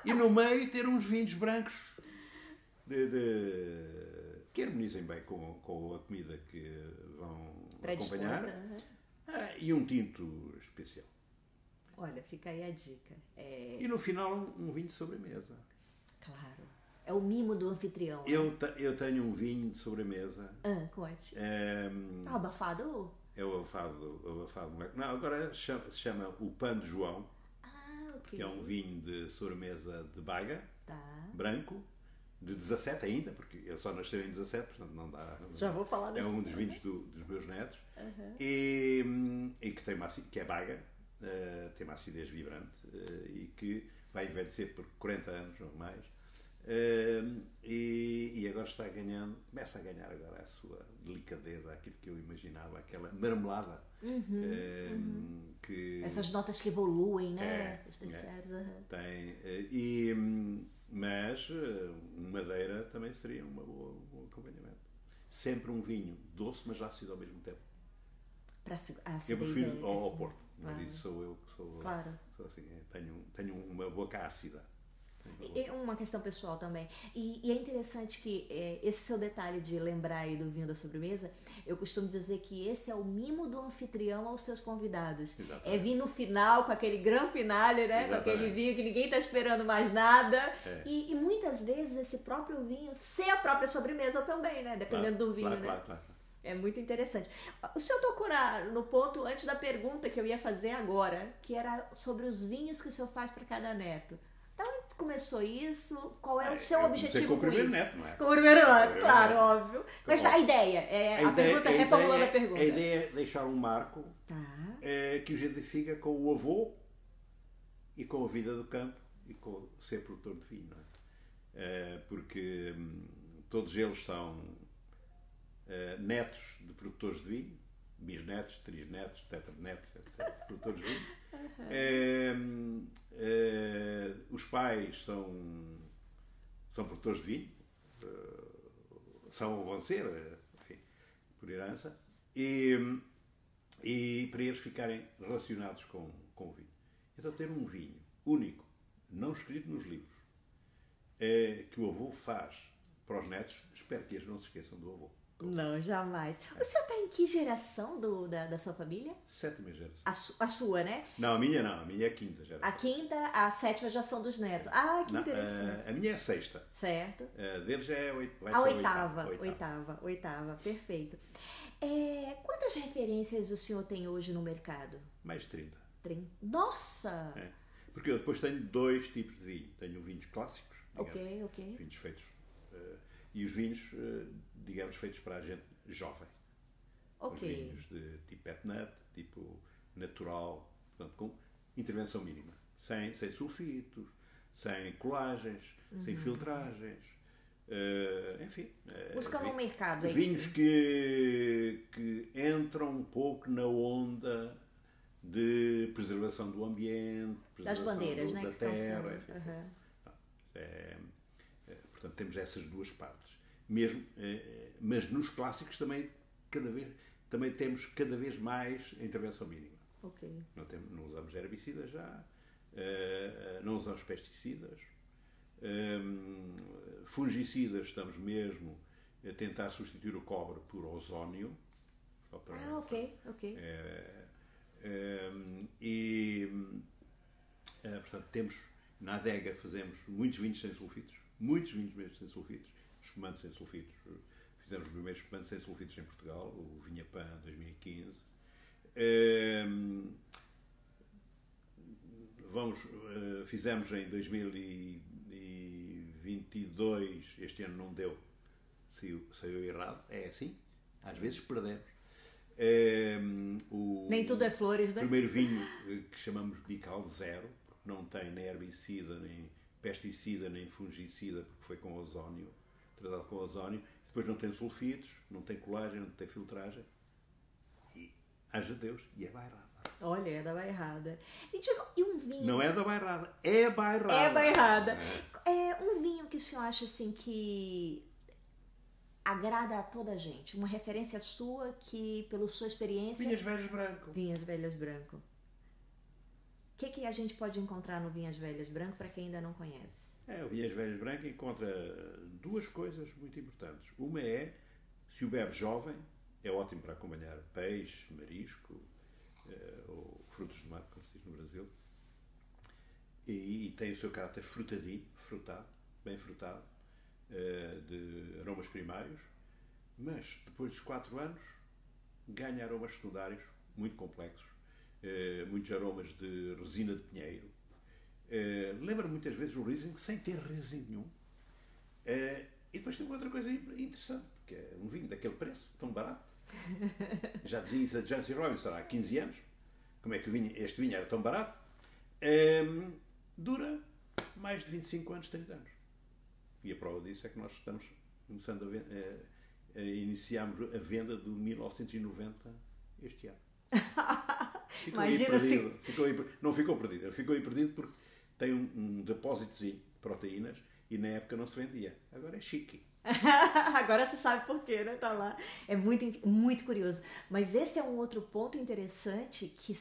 e no meio ter uns vinhos brancos de, de... que harmonizem bem com, com a comida que vão acompanhar. Uhum. Ah, e um tinto especial. Olha, fica aí a dica. É... E no final, um, um vinho de sobremesa. Claro. É o mimo do anfitrião. Eu, né? eu tenho um vinho de sobremesa. Ah, conte. É, ah, abafado? É o abafado, o abafado Não, agora chama, se chama o Pan de João. Ah, ok. Que é um vinho de sobremesa de Baga. Tá. Branco. De 17 ainda, porque eu só nasceu em 17, portanto não dá. Já vou falar É um dos vinhos do, dos meus netos. Uhum. E, e, que tem uma, que é Baga, uh, tem uma acidez vibrante uh, e que vai envelhecer por 40 anos ou mais. Uh, e, e, agora está ganhando, começa a ganhar agora a sua delicadeza, aquilo que eu imaginava, aquela marmelada. Uhum, uhum. Que, Essas notas que evoluem, né? É. É, tem. E, mas madeira também seria uma boa, um bom acompanhamento. Sempre um vinho doce, mas ácido ao mesmo tempo. Para a eu prefiro é, ao, ao Porto. Mas claro. isso sou eu que sou, claro. sou assim, tenho, tenho uma boca ácida. É uma questão pessoal também. E, e é interessante que é, esse seu detalhe de lembrar aí do vinho da sobremesa, eu costumo dizer que esse é o mimo do anfitrião aos seus convidados. Exatamente. É vir no final, com aquele grande finale, né? Exatamente. Com aquele vinho que ninguém está esperando mais nada. É. E, e, muitas vezes esse próprio vinho ser a própria sobremesa também, né? Dependendo claro, do vinho, claro, né? Claro, claro. É muito interessante. O senhor tocou na, no ponto antes da pergunta que eu ia fazer agora, que era sobre os vinhos que o senhor faz para cada neto. Então, começou isso? Qual é, é o seu objetivo com, o primeiro neto, não é? Com o primeiro neto, claro, óbvio. Mas a ideia, é, a, a ideia, pergunta, a reformulando a pergunta. A ideia é deixar um marco tá. é, que os identifica com o avô e com a vida do campo e com ser produtor de vinho, não é? é porque hum, todos eles são netos de produtores de vinho, bisnetos, trisnetos, tetranetos, etc., produtores de vinho. Uhum. os pais são, são produtores de vinho, são ou vão ser, enfim, por herança, e, e para eles ficarem relacionados com, com o vinho. Então, ter um vinho único, não escrito nos livros, é, que o avô faz para os netos, espero que eles não se esqueçam do avô. Não, jamais. O senhor está em que geração do, da, da sua família? Sétima geração. A, su, a, sua, né? Não, a minha não. A minha é a quinta geração. A quinta, a sétima geração dos netos. Ah, que não, interessante. A, a, minha é a sexta. Certo. A deles é vai a oitava, oitava, oitava. Oitava, perfeito. É, quantas referências o senhor tem hoje no mercado? Mais de 30. 30. Nossa! É. Porque eu depois tenho dois tipos de vinho. Tenho vinhos clássicos. Digamos, ok, ok. Vinhos feitos... Uh, E os vinhos, eh, digamos, feitos para a gente jovem. Ok. Os vinhos de tipo etnut, tipo natural, portanto, com intervenção mínima. Sem, sem sulfitos, sem colagens, sem Uhum. filtragens. eh, enfim. eh, Buscando um mercado aí. Vinhos que, que entram um pouco na onda de preservação do ambiente, Das preservação bandeiras, do- né? da que estão terra. sendo. enfim. É, é, portanto, temos essas duas partes. Mesmo, é, mas nos clássicos também, cada vez, também temos cada vez mais a intervenção mínima. Não, temos, não usamos herbicidas já, eh, não usamos pesticidas, hum, fungicidas estamos mesmo a tentar substituir o cobre por ozónio. Ah, ok, ok. é, hum, e eh, portanto temos na adega fazemos muitos vinhos sem sulfitos, muitos vinhos mesmo sem sulfitos, espumantes sem sulfitos. Fizemos o primeiro espumante sem sulfitos em Portugal, o Vinhapan 2015. Hum, vamos, eh, fizemos em 2022, este ano não deu, saiu, saiu errado, é assim, às vezes perdemos. Hum, o- Nem tudo é flores, né? primeiro vinho eh, que chamamos Bical Zero, porque não tem nem herbicida, nem pesticida, nem fungicida, porque foi com ozónio, tratado com ozónio. Depois não tem sulfitos, não tem colagem, não tem filtragem. E, haja Deus, e é bairrada. Olha, é da bairrada. E, e um vinho? Não é da bairrada, é bairrada. É bairrada. É um vinho que o senhor acha assim que agrada a toda a gente? Uma referência sua que, pela sua experiência. Vinhas Velhas Branco. Vinhas Velhas Branco. Que, que a gente pode encontrar no Vinhas Velhas Branco para quem ainda não conhece? É, o Vinhas Velhas Branco encontra duas coisas muito importantes. Uma é, se o bebe jovem, é ótimo para acompanhar peixe, marisco, eh, ou frutos do mar, como se diz no Brasil. E, e tem o seu caráter frutadinho, frutado, bem frutado, eh, de aromas primários, mas depois dos quatro anos ganha aromas secundários muito complexos, eh, muitos aromas de resina de pinheiro, eh, lembra muitas vezes o Riesling sem ter Riesling nenhum. Eh, e depois tem outra coisa interessante, que é um vinho daquele preço, tão barato. Já dizia isso a Jancy Robinson há 15 anos. Como é que vinho- este vinho era tão barato? Dura mais de 25 anos, 30 anos. E a prova disso é que nós estamos começando a, ven- eh, a iniciarmos a venda do 1990 este ano. Ficou aí Imagina se- perdido. Ficou aí não ficou perdido, ficou aí perdido porque tem um, um depósitozinho de proteínas e na época não se vendia. Agora é chique. Agora você sabe por quê, né? Tá lá. É muito, muito curioso. Mas esse é um outro ponto interessante que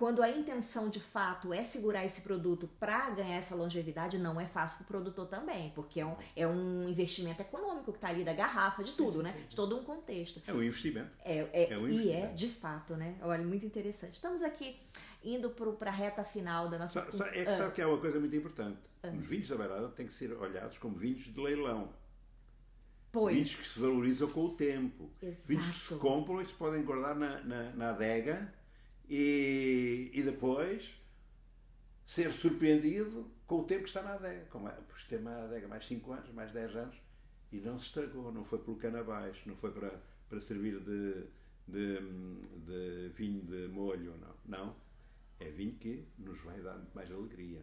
quando a intenção de fato é segurar esse produto para ganhar essa longevidade, não é fácil para o produtor também, porque é um, é um investimento econômico que está ali da garrafa, de tudo, né? De todo um contexto. É um investimento. É, é- É um e é, investimento. de fato, né? Olha, muito interessante. Estamos aqui indo para a reta final da nossa. Sa- É que sabe que é uma coisa muito importante. Os vinhos da beirada têm que ser olhados como vinhos de leilão. Pois. Vinhos que se valorizam com o tempo. Exato. Vinhos que se compram e se podem guardar na, na, na adega e, e depois ser surpreendido com o tempo que está na adega. Porque tem uma adega mais 5 anos, mais 10 anos e não se estragou, não foi pelo cano abaixo, não foi para, para servir de, de, de vinho de molho, não. Não. É vinho que nos vai dar mais alegria.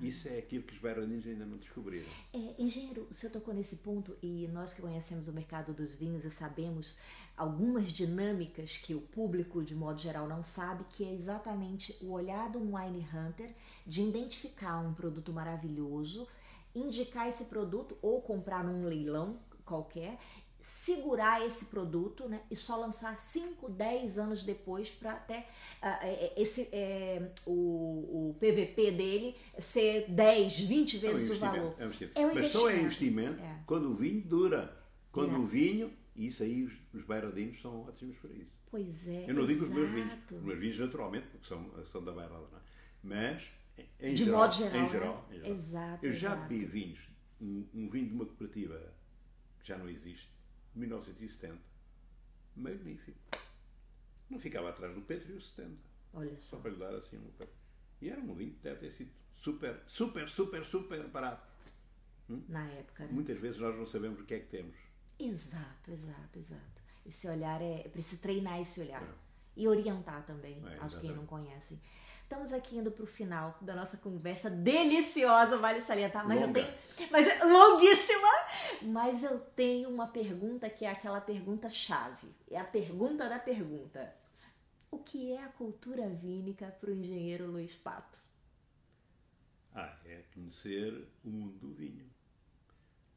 Isso é aquilo que os bailarines ainda não descobriram. É, engenheiro, o senhor tocou nesse ponto e nós que conhecemos o mercado dos vinhos e sabemos algumas dinâmicas que o público, de modo geral, não sabe, que é exatamente o olhar do wine hunter de identificar um produto maravilhoso, indicar esse produto ou comprar num leilão qualquer, segurar esse produto né, e só lançar 5, 10 anos depois para até é, esse, é, o, o PVP dele ser 10, 20 É um vezes investimento, valor. é um investimento. É um Mas só é investimento. É. quando o vinho dura. Quando o vinho, e isso aí os, os bairradinos são ótimos para isso. Pois é. Eu não digo os meus vinhos, os meus vinhos naturalmente, porque são, são da bairrada, não? Mas, em De geral, modo geral, em né? geral, em geral. Exato, Eu já exato. bebi vinhos, um, um vinho de uma cooperativa que já não existe, 1970, magnífico. Não ficava atrás do Petrio 70. Olha Só só. para lhe dar assim um bocado. E era um vinho que deve ter sido super, super, super, super barato. hum? na época. Né? Muitas vezes nós não sabemos o que é que temos. Exato, exato, exato. Esse olhar é. Preciso treinar esse olhar. É. E orientar também é, aos que não conhecem. Estamos aqui indo para o final da nossa conversa deliciosa, vale salientar, mas Longa. eu tenho. Mas é longuíssima! Mas eu tenho uma pergunta que é aquela pergunta chave. É a pergunta da pergunta. O que é a cultura vínica para o engenheiro Luiz Pato? Ah, é conhecer o mundo do vinho.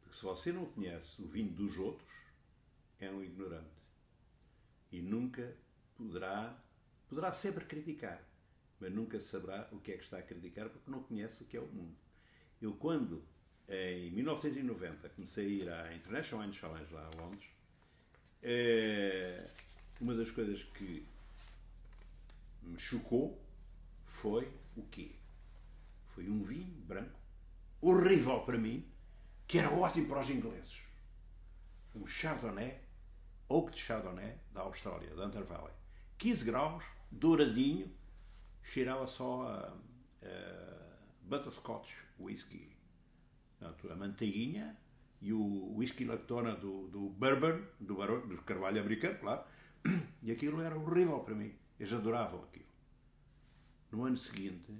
Porque se você não conhece o vinho dos outros, é um ignorante. E nunca poderá, poderá sempre criticar mas nunca saberá o que é que está a criticar porque não conhece o que é o mundo. Eu, quando, em 1990, comecei a ir à International Wine Challenge lá a Londres, eh, uma das coisas que me chocou foi o quê? Foi um vinho branco, horrível para mim, que era ótimo para os ingleses. Um Chardonnay, Oak de Chardonnay, da Austrália, da Hunter Valley. 15 graus, douradinho, cheirava só a, a butterscotch whisky. Portanto, a manteiguinha e o whisky lactona do, do bourbon, do, barão, do carvalho americano, claro. E aquilo era horrível para mim. Eles adoravam aquilo. No ano seguinte,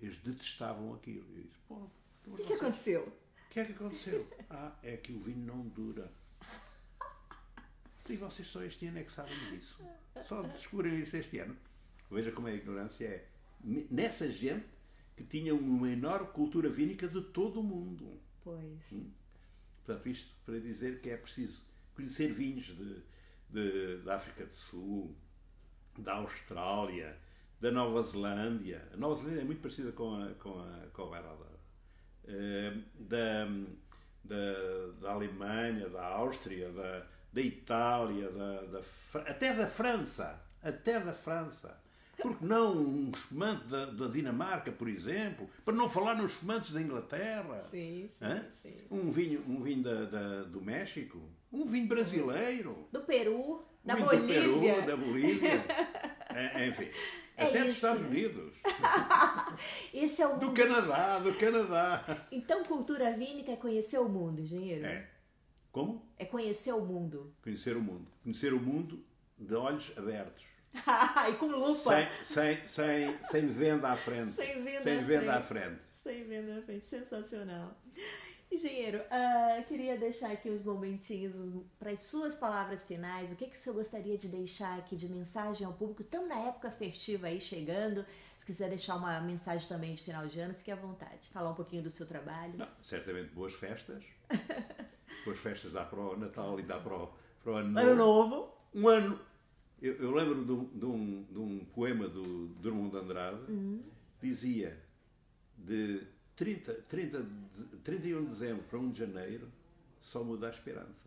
eles detestavam aquilo. Eu disse, pô, o que, que aconteceu? O que é que aconteceu? Ah, é que o vinho não dura. E vocês só este ano é que sabem disso. Só descobriram isso este ano. Veja como a ignorância é. Nessa gente que tinha uma enorme cultura vínica de todo o mundo. Pois. Hum? Portanto, isto para dizer que é preciso conhecer vinhos de, de, da África do Sul, da Austrália, da Nova Zelândia. A Nova Zelândia é muito parecida com a, com a, com a Bairrada. Uh, da, da, da Alemanha, da Áustria, da, da Itália, da, da, até da França. Até da França. Porque não um espumante da, da, Dinamarca, por exemplo? Para não falar nos espumantes da Inglaterra. Sim, sim, sim. Um vinho, um vinho da, da, do México. Um vinho brasileiro. Do Peru. Da um Bolívia. Do Peru, da Bolívia. é, enfim. É até dos Estados Unidos. Esse é o mundo. Do Canadá, do Canadá. Então, cultura vínica é conhecer o mundo, engenheiro? É. Como? É conhecer o mundo. Conhecer o mundo. Conhecer o mundo de olhos abertos e com lupa. Sem, sem, sem, sem venda à frente. Sem venda, sem à, venda frente. à frente. Sem venda à frente. Sensacional. Engenheiro, uh, queria deixar aqui uns momentinhos para as suas palavras finais. O que, que o senhor gostaria de deixar aqui de mensagem ao público? Estamos na época festiva aí chegando. Se quiser deixar uma mensagem também de final de ano, fique à vontade. Falar um pouquinho do seu trabalho. Não, certamente boas festas. boas festas dá para o Natal e dá para o, para o ano, ano novo. novo. Um ano eu, eu lembro de um, de, um, de um, poema do Drummond de Andrade, uhum. dizia de 30, 30, 31 de dezembro para 1 de janeiro só muda a esperança.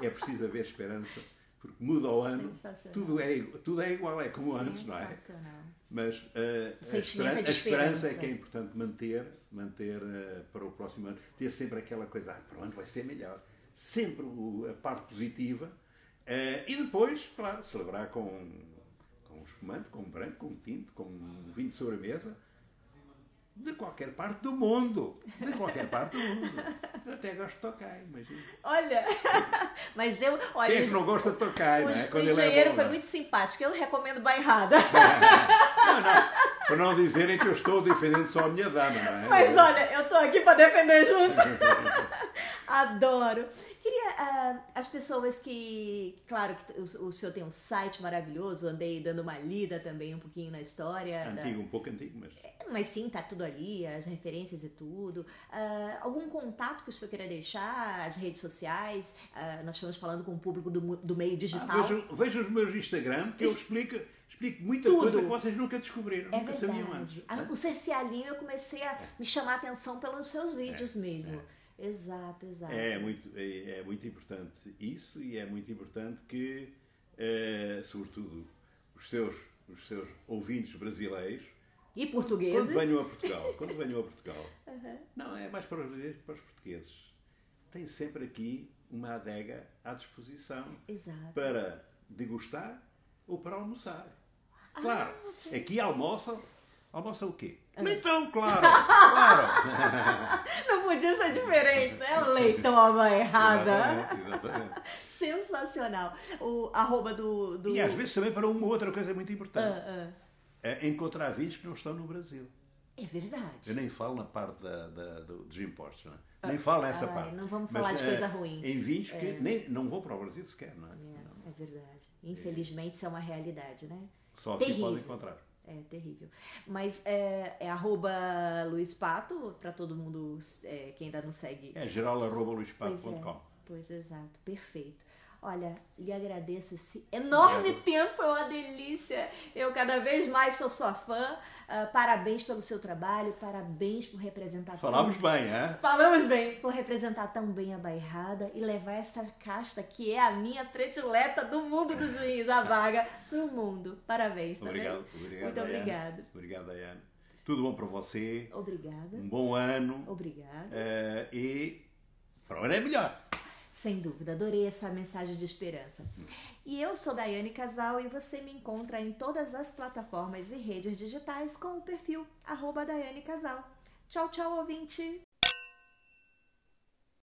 é preciso haver esperança, porque muda o ano, tudo é, tudo é igual, é como antes, não é? Mas uh, a, esperança, a, esperança, é que é importante manter, manter uh, para o próximo ano, ter sempre aquela coisa, ah, para o ano vai ser melhor. Sempre a parte positiva Uh, e depois, claro, celebrar com, com um espumante, com um branco, com um tinto, com um vinho de sobremesa, de qualquer parte do mundo. De qualquer parte do mundo. Eu até gosto de tocar, imagina. Olha, mas eu. Olha, Quem é que não gosta de tocar, o, não é? Quando o engenheiro é bom, foi não? muito simpático. Eu recomendo bairrada. Não, não. Para não dizerem que eu estou defendendo só a minha dama, não é? Mas olha, eu estou aqui para defender junto. Adoro. As pessoas que, claro, que o, o, senhor tem um site maravilhoso, andei dando uma lida também um pouquinho na história. Antigo, da... um pouco antigo, mas. É, mas sim, tá tudo ali, as referências e tudo. Uh, algum contato que o senhor queira deixar, as redes sociais? Uh, nós estamos falando com o público do, do meio digital. Ah, veja, veja os meus Instagram, que eu explico explico muita Tudo. coisa que vocês nunca descobriram, é nunca verdade. sabiam antes. Ah, o cercialinho eu comecei a me chamar a atenção pelos seus vídeos é, mesmo. É. Exato, exato. É muito, é, é, muito importante isso e é muito importante que, é, sobretudo, os seus, os seus ouvintes brasileiros e portugueses quando venham a Portugal, quando venham a Portugal, uhum. não é mais para os brasileiros que para os portugueses, tem sempre aqui uma adega à disposição exato. para degustar ou para almoçar. Ah, claro, okay. aqui almoçam Almoça o quê? Leitão, claro! claro! Não podia ser diferente, né? Leitão abaerrada. Exatamente, exatamente. Sensacional. O arroba do. do... E às vezes também para uma outra coisa muito importante. Ah, ah. É encontrar vinhos que não estão no Brasil. É verdade. Eu nem falo na parte da, da- do- dos impostos, não é? Nem falo nessa parte. não vamos Mas, falar de eh, coisa ruim. Em vinhos que nem, não vou para o Brasil sequer, não é? É, é verdade. Infelizmente, isso é uma realidade, né? Só Terrível. podem encontrar. É terrível. Mas é, é arroba Luiz Pato, para todo mundo é, que ainda não segue. É Pois é, pois exato, perfeito. Olha, lhe agradeço esse enorme Obrigado. tempo, é uma delícia. Eu cada vez mais sou sua fã. Ah, parabéns pelo seu trabalho, parabéns por representar Falámos tão- bem, é? Falamos bem, por representar tão bem a bairrada e levar essa casta que é a minha predileta do mundo dos vinhos, a vaga, pro mundo. Parabéns, tá Obrigado, bem? obrigado. Muito Daiane. obrigada. Obrigado, Daiane. Tudo bom para você. Obrigada. Um bom ano. Obrigada. eh, e para o ano é melhor. Sem dúvida, adorei essa mensagem de esperança. E eu sou Daiane Casal e você me encontra em todas as plataformas e redes digitais com o perfil Daiane Casal. Tchau, tchau, ouvinte!